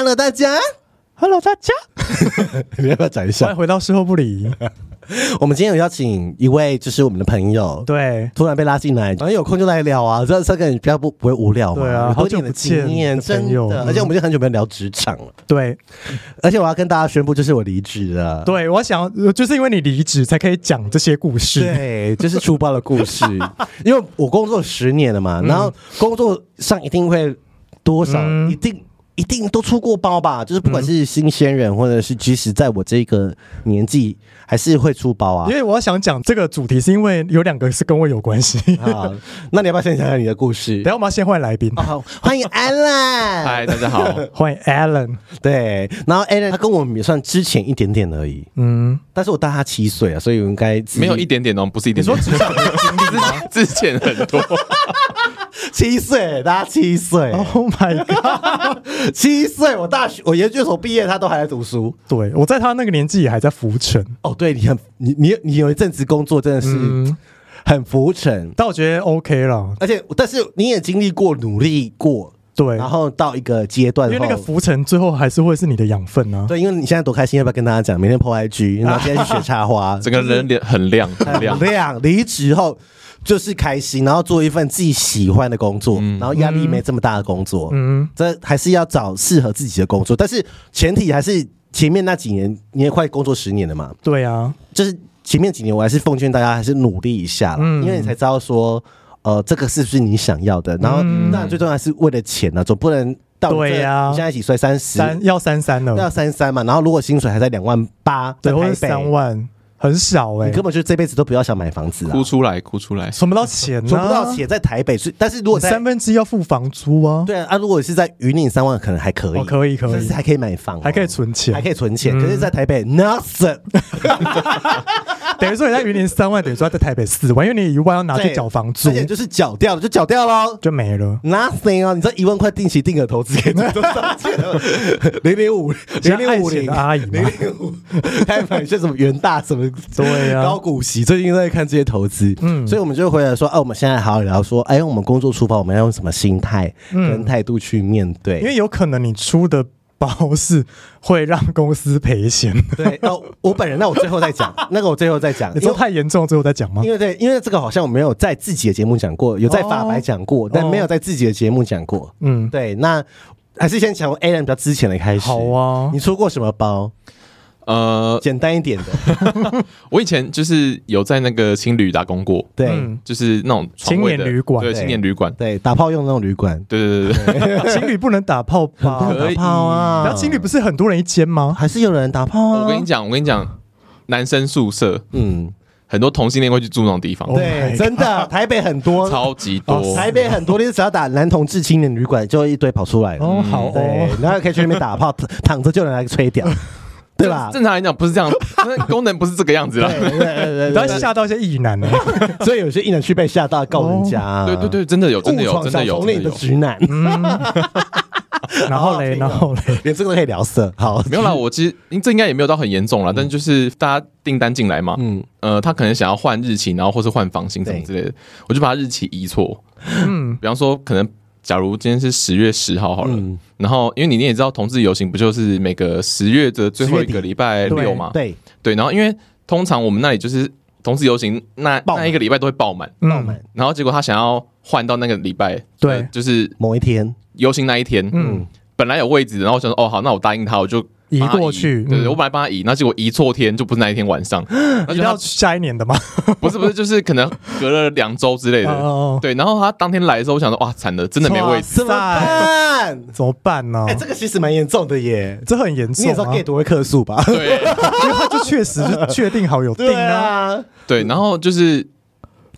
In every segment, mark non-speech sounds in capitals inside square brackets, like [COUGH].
Hello，大家，Hello，大家，[LAUGHS] 你要不要讲一下？回到事后不理。[LAUGHS] 我们今天有邀请一位，就是我们的朋友，对，突然被拉进来，反正有空就来聊啊，这这个比较不不会无聊嘛，对啊，好久的经验，真的，而且我们就很久没有聊职场了，对，而且我要跟大家宣布，就是我离职了，对，我想就是因为你离职才可以讲这些故事，对，就是出包的故事，[LAUGHS] 因为我工作十年了嘛，然后工作上一定会多少一定。一定都出过包吧，就是不管是新鲜人，或者是即使在我这个年纪，还是会出包啊。因为我要想讲这个主题，是因为有两个是跟我有关系。[LAUGHS] 好，那你要不要先讲讲你的故事？[LAUGHS] 等下我们要先换来宾。好，欢迎 Alan。[LAUGHS] 嗨，大家好，欢迎 Alan。对，然后 Alan 他跟我们也算之前一点点而已。嗯，但是我大他七岁啊，所以我应该没有一点点哦，不是一点点。你说职场经历吗？之前很多。七岁，大家七岁。Oh my god！[LAUGHS] 七岁，我大学我研究所毕业，他都还在读书。对，我在他那个年纪也还在浮沉。哦，对，你很你你你有一阵子工作真的是很浮沉，嗯、但我觉得 OK 了。而且，但是你也经历过努力过，对，然后到一个阶段，因为那个浮沉最后还是会是你的养分呢、啊。对，因为你现在多开心，要不要跟大家讲？明天 po IG，然后今天去学插花，[LAUGHS] 整个人脸很亮，很亮。很亮，离职后。就是开心，然后做一份自己喜欢的工作，嗯、然后压力没这么大的工作。嗯，这还是要找适合自己的工作，但是前提还是前面那几年，你也快工作十年了嘛。对啊，就是前面几年，我还是奉劝大家还是努力一下，嗯，因为你才知道说，呃，这个是不是你想要的。然后，那最重要是为了钱呢、啊，总不能到对呀。你现在几岁？三十，三要三三了，要三三嘛。然后如果薪水还在两万八，对，或者三万。很少哎、欸，你根本就这辈子都不要想买房子啊！哭出来，哭出来，存不到钱，存不到钱，在台北是，但是如果三分之一要付房租啊，对啊，啊，如果是在云林三万，可能还可以，哦、可以，可以，甚至还可以买房、哦，还可以存钱，还可以存钱，嗯、可是，在台北 nothing。[LAUGHS] 等于说你在云林三万，等于说在台北四万，因为你一万要拿去缴房租，就是缴掉了，就缴掉喽，就没了。Nothing 啊！你这一万块定期定额投资，都少钱了，[LAUGHS] 零零五零零五零。阿姨，零零五，[LAUGHS] 还买些什么元大什么对啊，高股息，最近在看这些投资，嗯，所以我们就回来说，哎，我们现在好好聊说，哎，我们工作出发，我们要用什么心态跟态度去面对？因为有可能你出的。包是会让公司赔钱。[LAUGHS] 对，哦，我本人，那我最后再讲，[LAUGHS] 那个我最后再讲。你说太严重，最后再讲吗？因为对，因为这个好像我没有在自己的节目讲过，有在法白讲过，但没有在自己的节目讲过。嗯，对，那还是先讲 Alan 比较之前的开始。好啊，你出过什么包？呃，简单一点的。[LAUGHS] 我以前就是有在那个青旅打工过，对，就是那种青年旅馆，对，青年旅馆，对，打炮用那种旅馆，对对对对。[LAUGHS] 青旅不能打炮吧？打炮啊！然后青旅不是很多人一间吗？还是有人打炮啊？我跟你讲，我跟你讲，男生宿舍，嗯，很多同性恋会去住那种地方，对，真的，台北很多，超级多，台北很多，你只要打男同志青年旅馆，就一堆跑出来。哦，好，对，然后可以去那边打炮，躺着就能来吹屌。[LAUGHS] 对吧？正常来讲不是这样，[LAUGHS] 功能不是这个样子啦。对对对，然后吓到一些异男呢，[LAUGHS] 所以有些异男去被吓到告人家。对对对，真的有，真的有，真的有。从的直男。[LAUGHS] 然后嘞，然后嘞，连这个都可以聊色。好，没有啦，我其实这应该也没有到很严重啦，但就是大家订单进来嘛，嗯呃，他可能想要换日期，然后或是换房型什么之类的，我就把他日期移错。嗯，比方说可能。假如今天是十月十号好了，嗯、然后因为你也知道，同志游行不就是每个十月的最后一个礼拜六嘛？对对，然后因为通常我们那里就是同志游行那那一个礼拜都会爆满，爆满。然后结果他想要换到那个礼拜，对，就是某一天游行那一天，嗯，本来有位置，然后我想说，哦，好，那我答应他，我就。移过去，对对，我本来帮他移，那结果移错天，就不是那一天晚上，[LAUGHS] 那就要下一年的吗？[LAUGHS] 不是不是，就是可能隔了两周之类的，对。然后他当天来的时候，我想说，哇，惨了，真的没位置，怎么办？怎么办呢？哎，这个其实蛮严重的耶，这很严重。你也知道 gay 多会客诉吧？[LAUGHS] 对，因为他就确实就确定好有定啊，对。然后就是。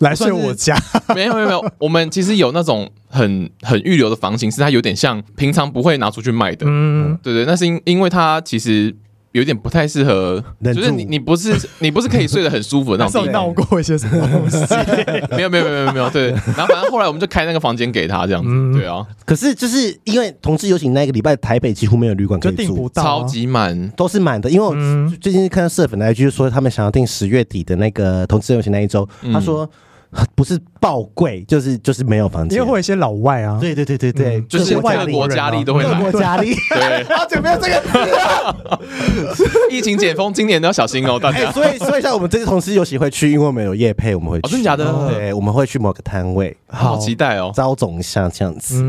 来睡我家？[LAUGHS] 没有没有没有，我们其实有那种很很预留的房型，是它有点像平常不会拿出去卖的。嗯，对对，那是因因为它其实有点不太适合，就是你你不是你不是可以睡得很舒服的那种。闹过一些什么东西？[LAUGHS] 没有没有没有没有对。然后反正后来我们就开那个房间给他这样子。对啊，可是就是因为同志游行那个礼拜，台北几乎没有旅馆可以住，超级满，都是满的。因为我最近看到社粉来就是说他们想要订十月底的那个同志游行那一周，他说。不是爆贵，就是就是没有房间，因为会有一些老外啊，对对对对对，就是外国家里都会来，外国家里，[LAUGHS] 对，[LAUGHS] 好久没有这个？疫情解封，今年都要小心哦，大家。所以所以像我们这次同志游行会去，因为我们有夜配，我们会去，真的假的？对，我们会去某个摊位，好期待哦，招总一下这样子。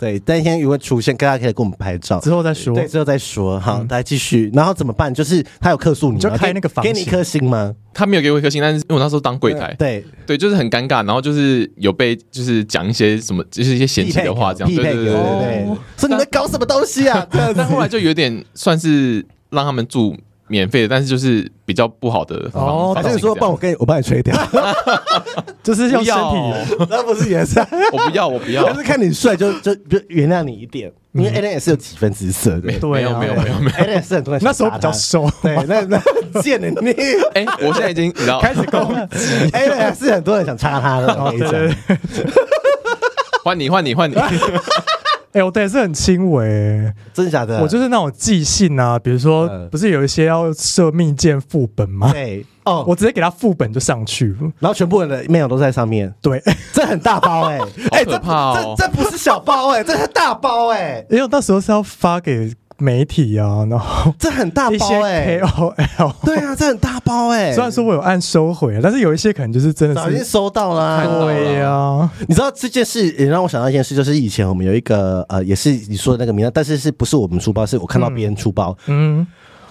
对，那天如果出现，大家可以给我们拍照，之后再说，对，之后再说。好，大家继续，然后怎么办？就是他有客诉，你就开那个房，给你一颗星吗？他没有给我一颗星，但是因为我那时候当柜台，对。对，就是很尴尬，然后就是有被就是讲一些什么，就是一些嫌弃的话，这样，对对对对对，说你们搞什么东西啊？但后来就有点算是让他们住免费的，但是就是比较不好的哦，还是说帮我给我帮你吹掉，[LAUGHS] 就是用身体，那不是颜色，我不要，我不要，但是看你帅就就就原谅你一点。因为 Allen 也是有几分姿色的，没有没有没有没有，Allen 是很多人那时候比较瘦，对，那那贱的你，哎，我现在已经你知道 [LAUGHS] 开始攻击，Allen 是很多人想插他的，对对对，[LAUGHS] 换你换你换你，哎，我也是很轻微，真的假的？我就是那种寄信啊，比如说不是有一些要设密件副本吗？对。哦，我直接给他副本就上去了，然后全部人的 email 都在上面。对，[LAUGHS] 这很大包哎，哎，可怕哦，这这不是小包哎，这是大包哎，因为到时候是要发给媒体啊，然后 [LAUGHS] 这很大包哎，KOL，对啊，这很大包哎。虽然说我有按收回，但是有一些可能就是真的早已经收到了。对呀，你知道这件事也让我想到一件事，就是以前我们有一个呃，也是你说的那个名单，但是是不是我们出包？是我看到别人出包，嗯。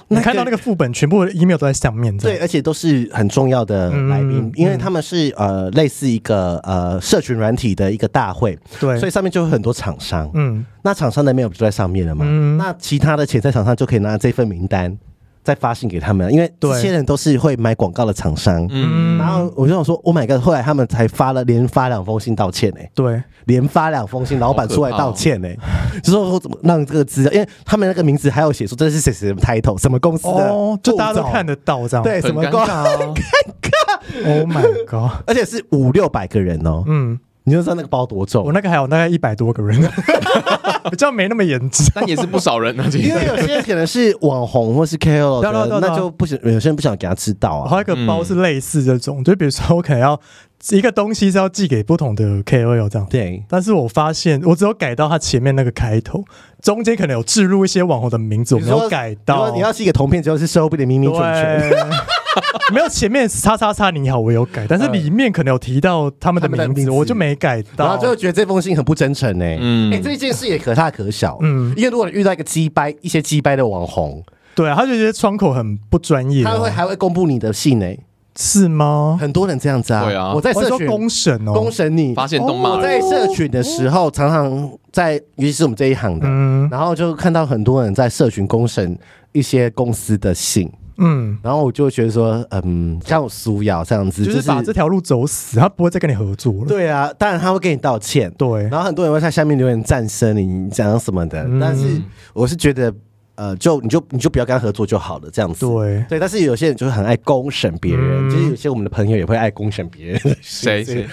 你看到那个副本，全部的 email 都在上面。对，而且都是很重要的来宾，因为他们是呃类似一个呃社群软体的一个大会，对，所以上面就有很多厂商。嗯，那厂商的 email 不就在上面了吗？嗯，那其他的潜在厂商就可以拿这份名单再发信给他们，因为这些人都是会买广告的厂商。嗯，然后我就想说，Oh my god！后来他们才发了连发两封信道歉呢。对，连发两封信，老板出来道歉呢，就说我怎么让这个资料，因为他们那个名字还有写说这是谁谁的 title，什么公司的，就大家都看得到这样。对，什么公司？尴尬，[LAUGHS] Oh my god！[LAUGHS] 而且是五六百个人哦。嗯。你就知道那个包多重？我那个还有大概一百多个人，[LAUGHS] 比较没那么严重，但也是不少人啊。因为有些人可能是网红或是 KOL，那就不想有些人不想给他知道啊。还有一个包是类似这种，就比如说我可能要一个东西是要寄给不同的 KOL 这样。对，但是我发现我只有改到它前面那个开头，中间可能有置入一些网红的名字，我没有改到。你要寄给同片，只要是收不的秘密全全。[LAUGHS] 没有前面叉叉叉你好，我有改，但是里面可能有提到他们的名字，我就没改到。然后就觉得这封信很不真诚呢。嗯，哎，这件事也可大可小。嗯，因为如果你遇到一个鸡掰一些鸡掰的网红，对啊，他就觉得窗口很不专业，他会还会公布你的信呢？是吗？很多人这样子啊。对啊，我在社群公审哦，公审你发现动漫。我在社群的时候，常常在，尤其是我们这一行的，嗯然后就看到很多人在社群公审一些公司的信。嗯，然后我就觉得说，嗯，像我苏瑶这样子，就是把这条路走死，他不会再跟你合作了。对啊，当然他会跟你道歉。对，然后很多人会在下面留言赞声你讲什么的，嗯、但是我是觉得。呃，就你就你就不要跟他合作就好了，这样子。对对，但是有些人就是很爱公审别人，就是有些我们的朋友也会爱公审别人。谁谁？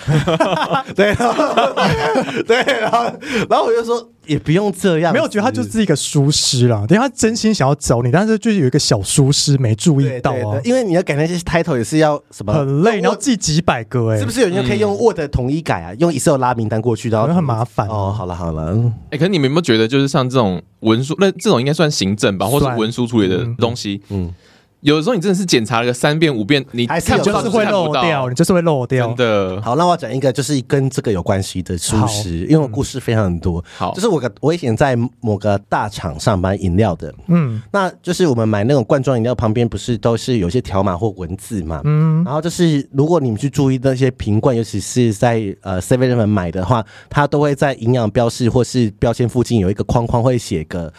对，[LAUGHS] 对，然后 [LAUGHS] 然后我就说也不用这样，没有觉得他就是一个疏失啦，等他真心想要找你，但是就是有一个小疏失没注意到啊。因为你要改那些 title 也是要什么很累，你要记几百个哎，是不是有人可以用 Word 统一改啊？用 Excel 拉名单过去，然后很麻烦哦。好了好了，哎，可是你们有没有觉得就是像这种文书，那这种应该算行政吧，或是文书处理的东西，嗯，有的时候你真的是检查了个三遍五遍，你还是就是会漏掉，你就是会漏掉。真的。好，那我讲一个就是跟这个有关系的书食，因为我故事非常多。好，就是我个我以前在某个大厂上班，饮料的，嗯，那就是我们买那种罐装饮料旁边不是都是有些条码或文字嘛，嗯，然后就是如果你们去注意那些瓶罐，尤其是在呃 Seven 买的话，它都会在营养标示或是标签附近有一个框框，会写个。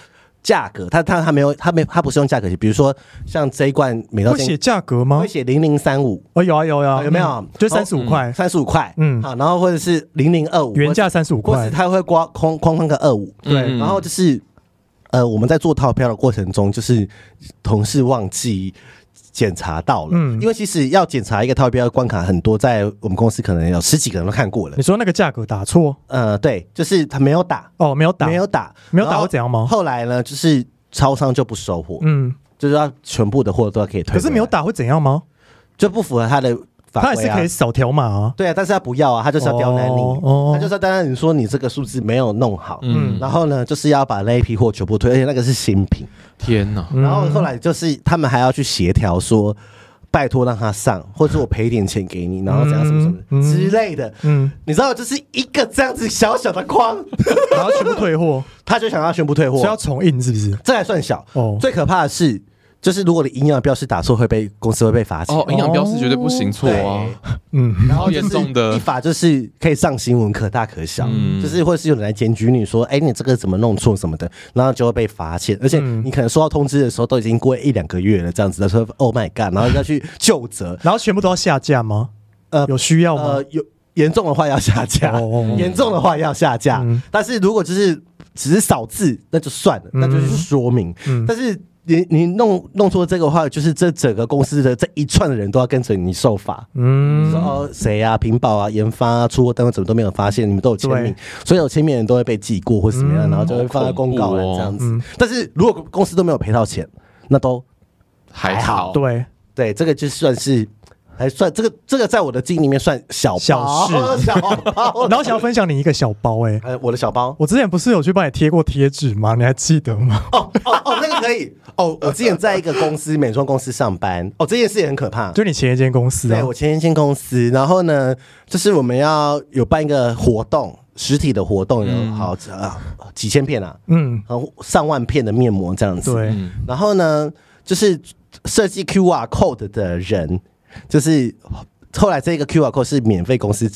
价格，他他他没有，他没他不是用价格写，比如说像这一罐美到会写价格吗？会写零零三五，哦有啊有啊，有没有？就三十五块，三十五块，嗯，好，然后或者是零零二五，原价三十五块，或是他会刮框框框个二五，对，然后就是呃，我们在做套票的过程中，就是同事忘记。检查到了，嗯，因为其实要检查一个套标关卡很多，在我们公司可能有十几个人都看过了。你说那个价格打错？呃，对，就是他没有打，哦，没有打，没有打，没有打会怎样吗？后来呢，就是超商就不收货，嗯，就是要全部的货都要可以退。可是没有打会怎样吗？就不符合他的。他也是可以扫条码啊，对啊，但是他不要啊，他就是要刁难你，他就是要刁难你说你这个数字没有弄好，嗯，然后呢，就是要把那一批货全部退，而且那个是新品，天哪！然后后来就是他们还要去协调说，拜托让他上，或者我赔点钱给你，然后怎样什么什么之类的，嗯，你知道，就是一个这样子小小的框，然后全部退货，[LAUGHS] 他就想要全部退货，需要重印是不是？这还算小。哦，最可怕的是。就是如果你营养标示打错，会被公司会被罚钱。哦，营养标示绝对不行错啊。嗯，然后严重的，依法就是可以上新闻，可大可小。嗯，就是或者是有人来检举你说，哎，你这个怎么弄错什么的，然后就会被罚钱。而且你可能收到通知的时候，都已经过一两个月了，这样子的说，Oh my god，然后要去就责，然后全部都要下架吗？呃，有需要吗？呃，有严重的话要下架，严重的话要下架。但是如果就是只是少字，那就算了，那就是说明。但是。你你弄弄错这个话，就是这整个公司的这一串的人都要跟着你受罚。嗯，然后谁啊，屏保啊，研发啊，出货单位怎么都没有发现，你们都有签名，所有签名人都会被记过或怎么样，然后就会放在公告栏这样子。但是如果公司都没有赔到钱，那都还好。对对，这个就算是。还算这个这个在我的记忆里面算小小事，小包。[LAUGHS] 然后想要分享你一个小包哎、呃，我的小包，我之前不是有去帮你贴过贴纸吗？你还记得吗？哦哦哦，那个可以哦。我之前在一个公司美妆公司上班哦，这件事也很可怕。就你前一间公司啊？对，我前一间公司。然后呢，就是我们要有办一个活动，实体的活动有好啊几千片啊，嗯，然后上万片的面膜这样子。对。然后呢，就是设计 QR code 的人。就是后来这个 QR code 是免费公司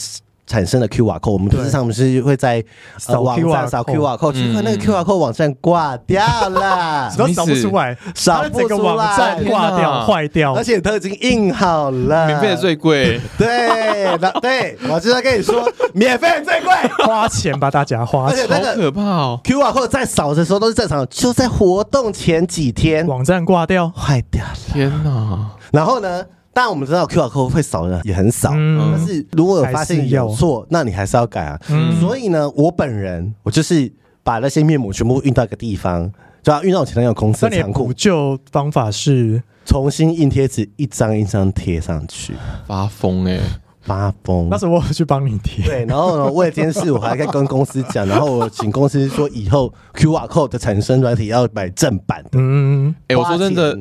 产生的 QR code，我们不是上面是会在扫网站扫 QR code，结果那个 QR code 网站挂掉了，[LAUGHS] 都扫不出来，扫不出来，网站挂掉坏掉，而且都已经印好了，免费的最贵，[LAUGHS] 对，那对我就在跟你说，免费最贵，花钱吧，大家花钱，好可怕哦！QR code 在扫的时候都是正常的，就在活动前几天，网站挂掉，坏掉了，天哪！然后呢？当然我们知道 QR code 会扫的也很少，嗯、但是如果有发现有错，那你还是要改啊。嗯、所以呢，我本人我就是把那些面膜全部运到一个地方，就要运到我前男友公司的仓库。补救方法是重新印贴纸，一张一张贴上去。发疯哎、欸，发疯！那时候我去帮你贴。对，然后呢，为了这件事，我还在跟公司讲，[LAUGHS] 然后我请公司说以后 QR code 的产生软体要买正版的。嗯，哎、欸，我说真的。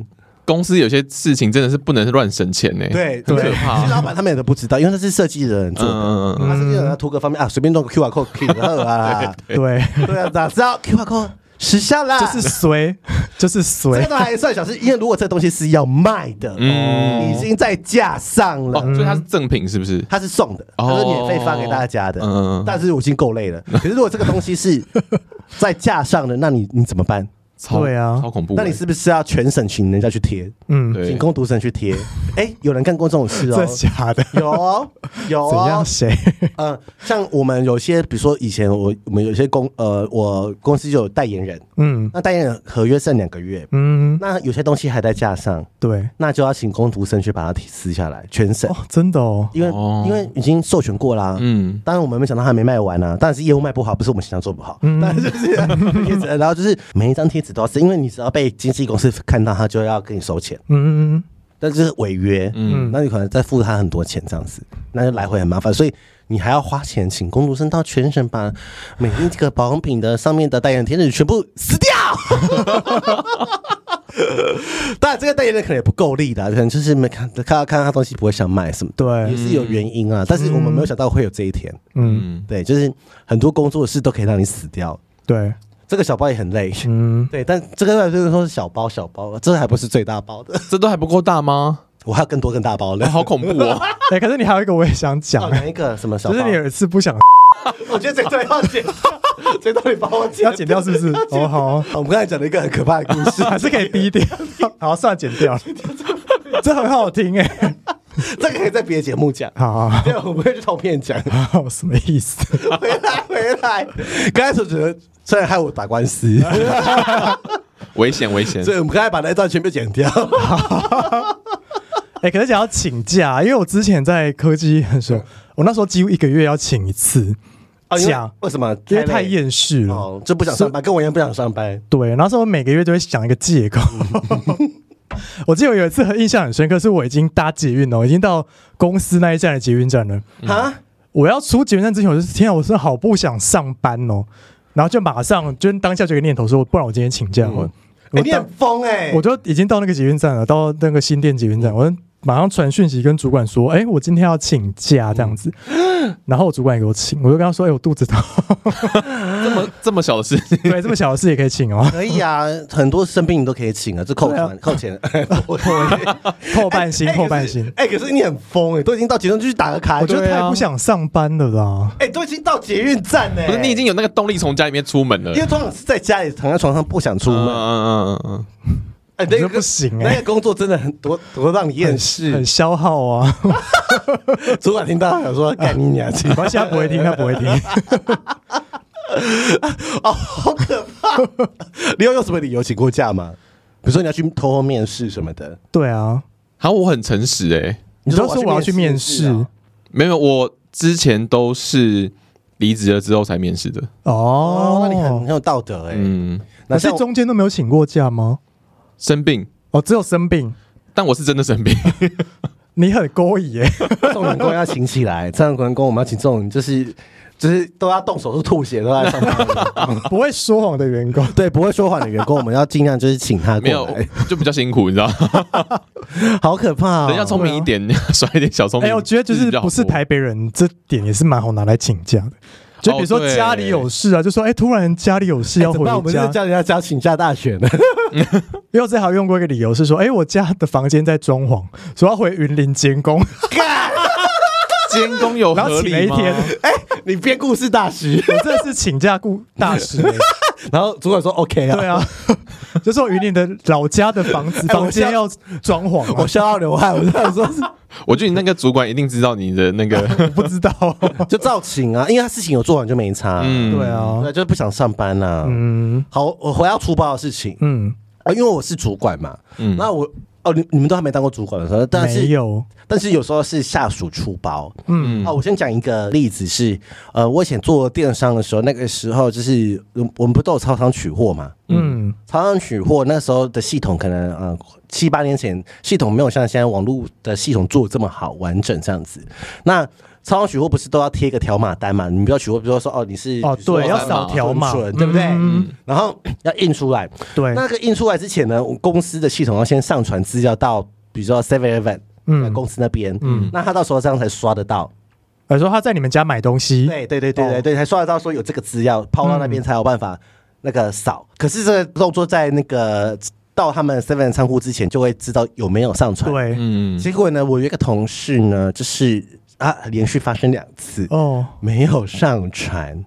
公司有些事情真的是不能乱省钱呢，对，很可怕。其实老板他们也都不知道，因为那是设计的人做的，他设计的人要图个方便啊，随便弄个 QR code [LAUGHS] 可以了啊，对。对。啊，哪知道 QR code 时效了，就是随，[LAUGHS] 就是随，这个还算小事，因为如果这东西是要卖的，嗯，已经在架上了，所以它是赠品是不是？它是送的，它是免费发给大家的，嗯，但是我已经够累了。可是如果这个东西是在架上的，那你你怎么办？对啊，超恐怖！那你是不是要全省请人家去贴？嗯，请工读生去贴。[LAUGHS] 哎，有人干过这种事哦？真的假的？有哦，有。怎样？谁？嗯，[LAUGHS] 像我们有些，比如说以前我我们有些公呃，我公司就有代言人。嗯，那代言人合约剩两个月。嗯，那有些东西还在架上。对，那就要请工读生去把它撕下来，全省。真的哦，因为因为已经授权过啦。嗯，当然我们没想到还没卖完呢。当然是业务卖不好，不是我们形象做不好。嗯，但是就是 [LAUGHS] 然后就是每一张贴纸都要撕，因为你只要被经纪公司看到，他就要跟你收钱。嗯嗯嗯，但是违约，嗯，那你可能再付他很多钱，这样子，那就来回很麻烦，所以你还要花钱请工读生到全省把每一个保养品的上面的代言贴纸全部撕掉。[LAUGHS] 当然，这个代言人可能也不够力的，可能就是没看看到看到他东西不会想卖什么，对，也是有原因啊。但是我们没有想到会有这一天，嗯，对，就是很多工作的事都可以让你死掉。对，这个小包也很累，嗯，对，但这个就是说是小包小包，这还不是最大包的，这都还不够大吗？我还有更多更大包的，好恐怖哦！[LAUGHS] 哎，可是你还有一个我也想讲，哪一个什么小包？就是你有一次不想，[LAUGHS] 我觉得这段要剪，这段你把我剪，要剪掉是不是？哦，好，我们刚才讲了一个很可怕的故事，[LAUGHS] 还是可以逼掉。好，算了，剪掉，这很好听哎，[LAUGHS] 这个可以在别的节目讲。好，对，我不会去偷片讲。[LAUGHS] 什么意思？回来，回来。刚开始觉得虽然害我打官司，[LAUGHS] 危险，危险。所以我们刚才把那一段全部剪掉。哎、欸，可是想要请假，因为我之前在科技的时候，我那时候几乎一个月要请一次假。啊、为什么？因为太厌世了，哦，就不想上班，跟我一样不想上班。对，然后说我每个月都会想一个借口。我记得我有一次很印象很深刻，是我已经搭捷运了，我已经到公司那一站的捷运站了。啊！我要出捷运站之前，我就天啊，我是好不想上班哦。然后就马上就当下就有个念头说，不然我今天请假。嗯欸、你很疯哎！我就已经到那个捷运站了，到那个新店捷运站，我马上传讯息跟主管说：“哎、欸，我今天要请假这样子。嗯”然后我主管也给我请，我就跟他说：“哎、欸，我肚子痛。[LAUGHS] ”这么这么小的事情，[LAUGHS] 对，这么小的事也可以请哦。可以啊，很多生病你都可以请啊，这扣款、啊、扣钱，[LAUGHS] 扣半薪，扣半薪。哎、欸，可是你很疯哎，都已经到捷运就去打个卡，我觉得太不想上班了啦。哎、欸，都已经到捷运站哎，不是你已经有那个动力从家里面出门了，因为通常是在家里躺在床上不想出门。嗯嗯嗯嗯。哎，那个不行哎，那个工作真的很多多让你厌世，很消耗啊。[LAUGHS] 主管听到想说：“ [LAUGHS] 干你娘！”没关系，他不会听，他不会听。[LAUGHS] 哦，好可怕！你有用什么理由请过假吗？比如说你要去偷偷面试什么的？对啊，好，我很诚实哎。你都说我要去面试，没有，我之前都是离职了之后才面试的。哦，那你很很有道德哎。嗯，那是中间都没有请过假吗？生病哦，只有生病，但我是真的生病。[LAUGHS] 你很勾引耶，这种员工要请起来，这样员工我们要请这种，就是就是都要动手术吐血都在上班，[LAUGHS] 不会说谎的员工，对，不会说谎的员工，我们要尽量就是请他过有就比较辛苦，你知道吗？[LAUGHS] 好可怕哦，人家聪明一点，耍一点小聪明。哎，我觉得就是不是台北人，这点也是蛮好拿来请假的。就比如说家里有事啊，就说哎，突然家里有事要回家，我们叫人家家请假大选呢。[LAUGHS] 因为我最好用过一个理由是说，哎，我家的房间在装潢，说要回云林监工。监工有合理吗？哎，你编故事大师，我真的是请假故大师。然后主管说 OK 啊，对啊，[LAUGHS] 就说云林的老家的房子 [LAUGHS] 房间要装潢，我笑到流汗。我就想说是。[LAUGHS] 我觉得你那个主管一定知道你的那个，不知道就照请啊，因为他事情有做完就没差。嗯，对啊，对，就是不想上班呐。嗯，好，我回到出包的事情。嗯，啊，因为我是主管嘛。嗯，那我哦，你你们都还没当过主管的时候，但是有，但是有时候是下属出包。嗯，好，我先讲一个例子是，呃，我以前做电商的时候，那个时候就是我们不都有超商取货嘛？嗯，超商取货那时候的系统可能呃。七八年前，系统没有像现在网络的系统做的这么好完整这样子。那超商取货不是都要贴个条码单嘛？你不要取货，比如说哦，你是哦，对，要扫条码，对不对？嗯。然后要印出来。对。那个印出来之前呢，公司的系统要先上传资料到，比如说 Seven Eleven，嗯，公司那边，嗯，那他到时候这样才刷得到。比如说他在你们家买东西，对对对对对对，才刷得到说有这个资料抛到那边才有办法那个扫。可是这个动作在那个。到他们 Seven 仓库之前，就会知道有没有上传。对，嗯。结果呢，我有一个同事呢，就是啊，连续发生两次。哦，没有上传。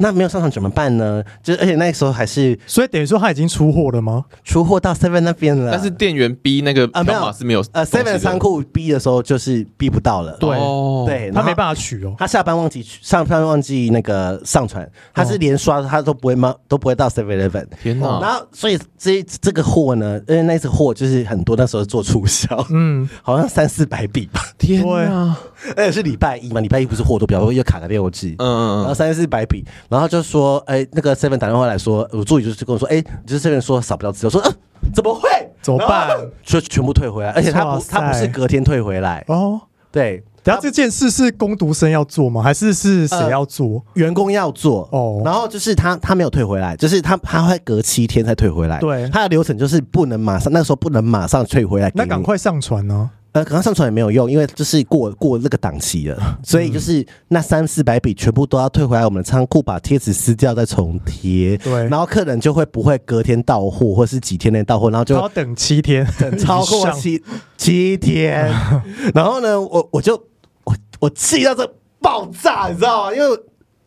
那没有上场怎么办呢？就而且那个时候还是，所以等于说他已经出货了吗？出货到 Seven 那边了，但是店员 B 那个啊没有是没有呃 Seven 仓库 B 的时候就是逼不到了，对对，他没办法取哦，他下班忘记上班忘记那个上传，他是连刷他都不会吗？都不会到 Seven Eleven。天哪！然后所以这这个货呢，因为那次货就是很多，那时候做促销，嗯，好像三四百笔吧。天啊！而且是礼拜一嘛，礼拜一不是货都比较多，又卡了六 G，嗯嗯，然后三四百笔，然后就说，哎、欸，那个 Seven 打电话来说，我助理就是跟我说，哎、欸，就是 Seven 说少不了资料，说，嗯、啊，怎么会？怎么办？就全部退回来，而且他不，他不是隔天退回来哦，对，然后这件事是工读生要做吗？还是是谁要做？呃、员工要做哦。然后就是他他没有退回来，就是他他会隔七天才退回来。对，他的流程就是不能马上，那个时候不能马上退回来。那赶快上传呢？呃，可能上传也没有用，因为就是过过那个档期了，[LAUGHS] 所以就是那三四百笔全部都要退回来我们的仓库，把贴纸撕掉再重贴。对，然后客人就会不会隔天到货，或是几天内到货，然后就要等七天，等 [LAUGHS] 超过七七天。[LAUGHS] 然后呢，我我就我我气到这爆炸，你知道吗？因为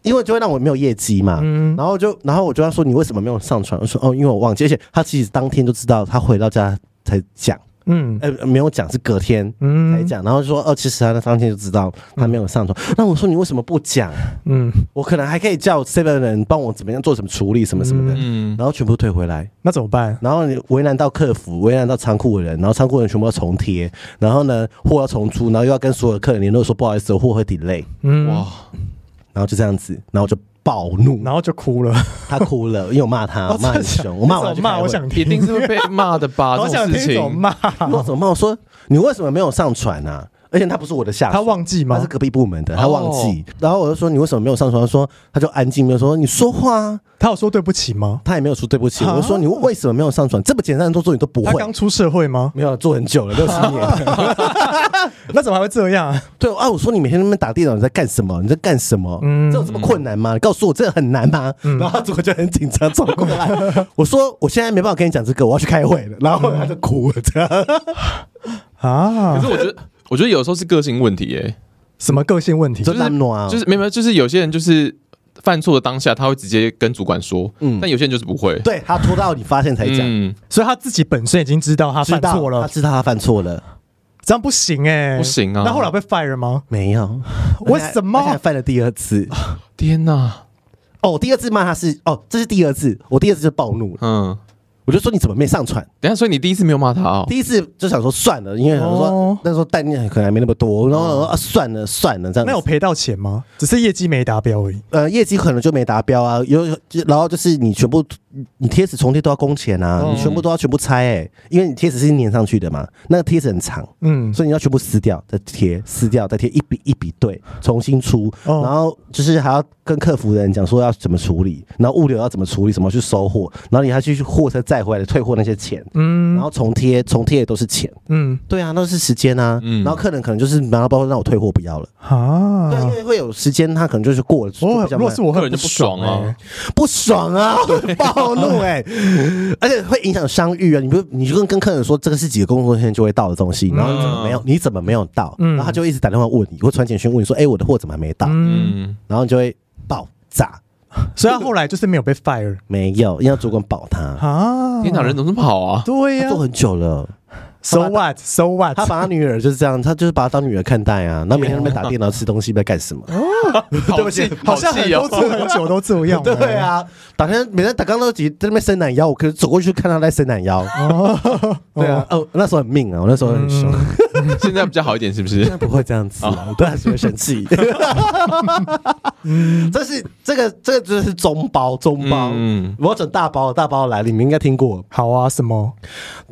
因为就会让我没有业绩嘛。嗯。然后就然后我就要说你为什么没有上传？我说哦，因为我忘记，而且他其实当天就知道，他回到家才讲。嗯，呃，没有讲，是隔天才讲，然后就说哦，其实他当天就知道他没有上传。那我说你为什么不讲？嗯，我可能还可以叫 seven 的人帮我怎么样做什么处理什么什么的，嗯，然后全部退回来，那怎么办？然后你为难到客服，为难到仓库的人，然后仓库人全部要重贴，然后呢货要重出，然后又要跟所有客人联络说不好意思，货会 delay，嗯。哇，然后就这样子，然后就。暴怒，然后就哭了。他哭了，[LAUGHS] 因为我骂他，我骂很凶。我骂完骂，我想一定是会被骂的吧？[LAUGHS] 我想听怎么骂？我怎么骂？我说你为什么没有上传啊？而且他不是我的下属，他忘记吗？他是隔壁部门的，他忘记。然后我就说你为什么没有上床？他说他就安静，没有说你说话。他有说对不起吗？他也没有说对不起。我就说你为什么没有上床？这么简单的动作你都不会？他刚出社会吗？没有，做很久了，六十年。[LAUGHS] 那怎么还会这样？对啊，我说你每天在那边打电脑，你在干什么？你在干什么？嗯，这有这么困难吗？你告诉我这很难吗？然后他怎么就很紧张走过来？[LAUGHS] 我说我现在没办法跟你讲这个，我要去开会了。然后他就哭了，这样 [LAUGHS] 啊？可是我觉得，我觉得有时候是个性问题，哎，什么个性问题？就是就是没有，就是有些人就是。犯错的当下，他会直接跟主管说，嗯，但有些人就是不会，对，他拖到你发现才讲，嗯，所以他自己本身已经知道他犯错了，他知道他犯错了，这样不行哎，不行啊，那后来被 fire 吗？没有，为什么？他还犯了第二次，天哪！哦，第二次骂他是，哦，这是第二次，我第二次就暴怒了，嗯。我就说你怎么没上传？等下，所以你第一次没有骂他哦。第一次就想说算了，因为想说那时候单量可能还没那么多，然后啊算了算了这样。那有赔到钱吗？只是业绩没达标而已。呃，业绩可能就没达标啊，有然后就是你全部你贴纸重贴都要工钱啊，你全部都要全部拆哎，因为你贴纸是粘上去的嘛，那个贴纸很长，嗯，所以你要全部撕掉再贴，撕掉再贴，一笔一笔对，重新出，然后就是还要跟客服的人讲说要怎么处理，然后物流要怎么处理，怎么去收货，然后你还去货车载回来退货那些钱，嗯，然后重贴重贴也都是钱，嗯，对啊，那是时间啊，嗯，然后客人可能就是拿到包让我退货不要了。啊，对，因为会有时间，他可能就是过了，如果是我客人就不爽啊，不爽啊，[LAUGHS] 暴怒 [LAUGHS] 哎，而且会影响商誉啊，你不你就跟跟客人说这个是几个工作天就会到的东西，然后你怎么没有你怎么没有到，然后他就一直打电话问你，或传简讯问你说，哎，我的货怎么还没到？嗯，然后你就会爆炸。所以他后来就是没有被 fire，没有，因为主管保他啊。天哪，人怎么这么好啊？对呀，做很久了。So what? So what? 他把他女儿就是这样，他就是把他当女儿看待啊。[LAUGHS] 那每天在那边打电脑、吃东西，在干什么？[LAUGHS] 对不起，好像很多做很久都这样。[LAUGHS] 对啊，打天每天打刚都挤在那边伸懒腰，我可是走过去看他在伸懒腰。对啊，哦，那时候很命啊，我那时候很凶。现在比较好一点，是不是？现在不会这样子，对，还是会生气。嗯，这是这个这个就是中包中包，嗯，我要整大包大包来，你们应该听过。好啊，什么？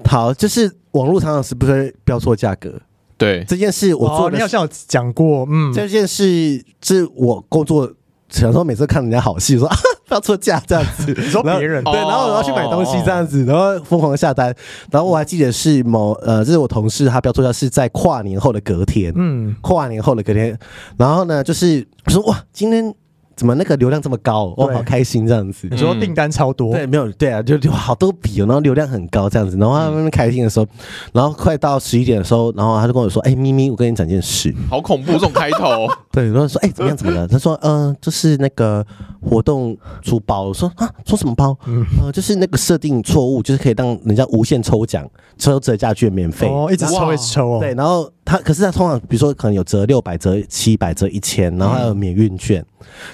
好，就是网络常常是不是标错价格？对，这件事我做，你好像有讲过，嗯，这件事是我工作，小时候每次看人家好戏，说 [LAUGHS] 啊标错价这样子，[LAUGHS] 你说别人。对，然后我要去买东西这样子，然后疯狂下单，然后我还记得是某呃，这是我同事他标错价是在跨年后的隔天，嗯，跨年后的隔天，然后呢，就是我说哇，今天。怎么那个流量这么高？我好开心这样子。你说订单超多？对，没有对啊，就就好多笔，然后流量很高这样子。然后他们开心的时候，然后快到十一点的时候，然后他就跟我说：“哎，咪咪，我跟你讲件事。”好恐怖这种开头。[LAUGHS] 对，然后说：“哎，怎么样？怎么了？”他说：“嗯，就是那个活动出包。”我说：“啊，出什么包？嗯，就是那个设定错误，就是可以让人家无限抽奖，抽折价券免费哦，一直抽一直抽哦。对，然后他可是他通常比如说可能有折六百、折七百、折一千，然后还有免运券。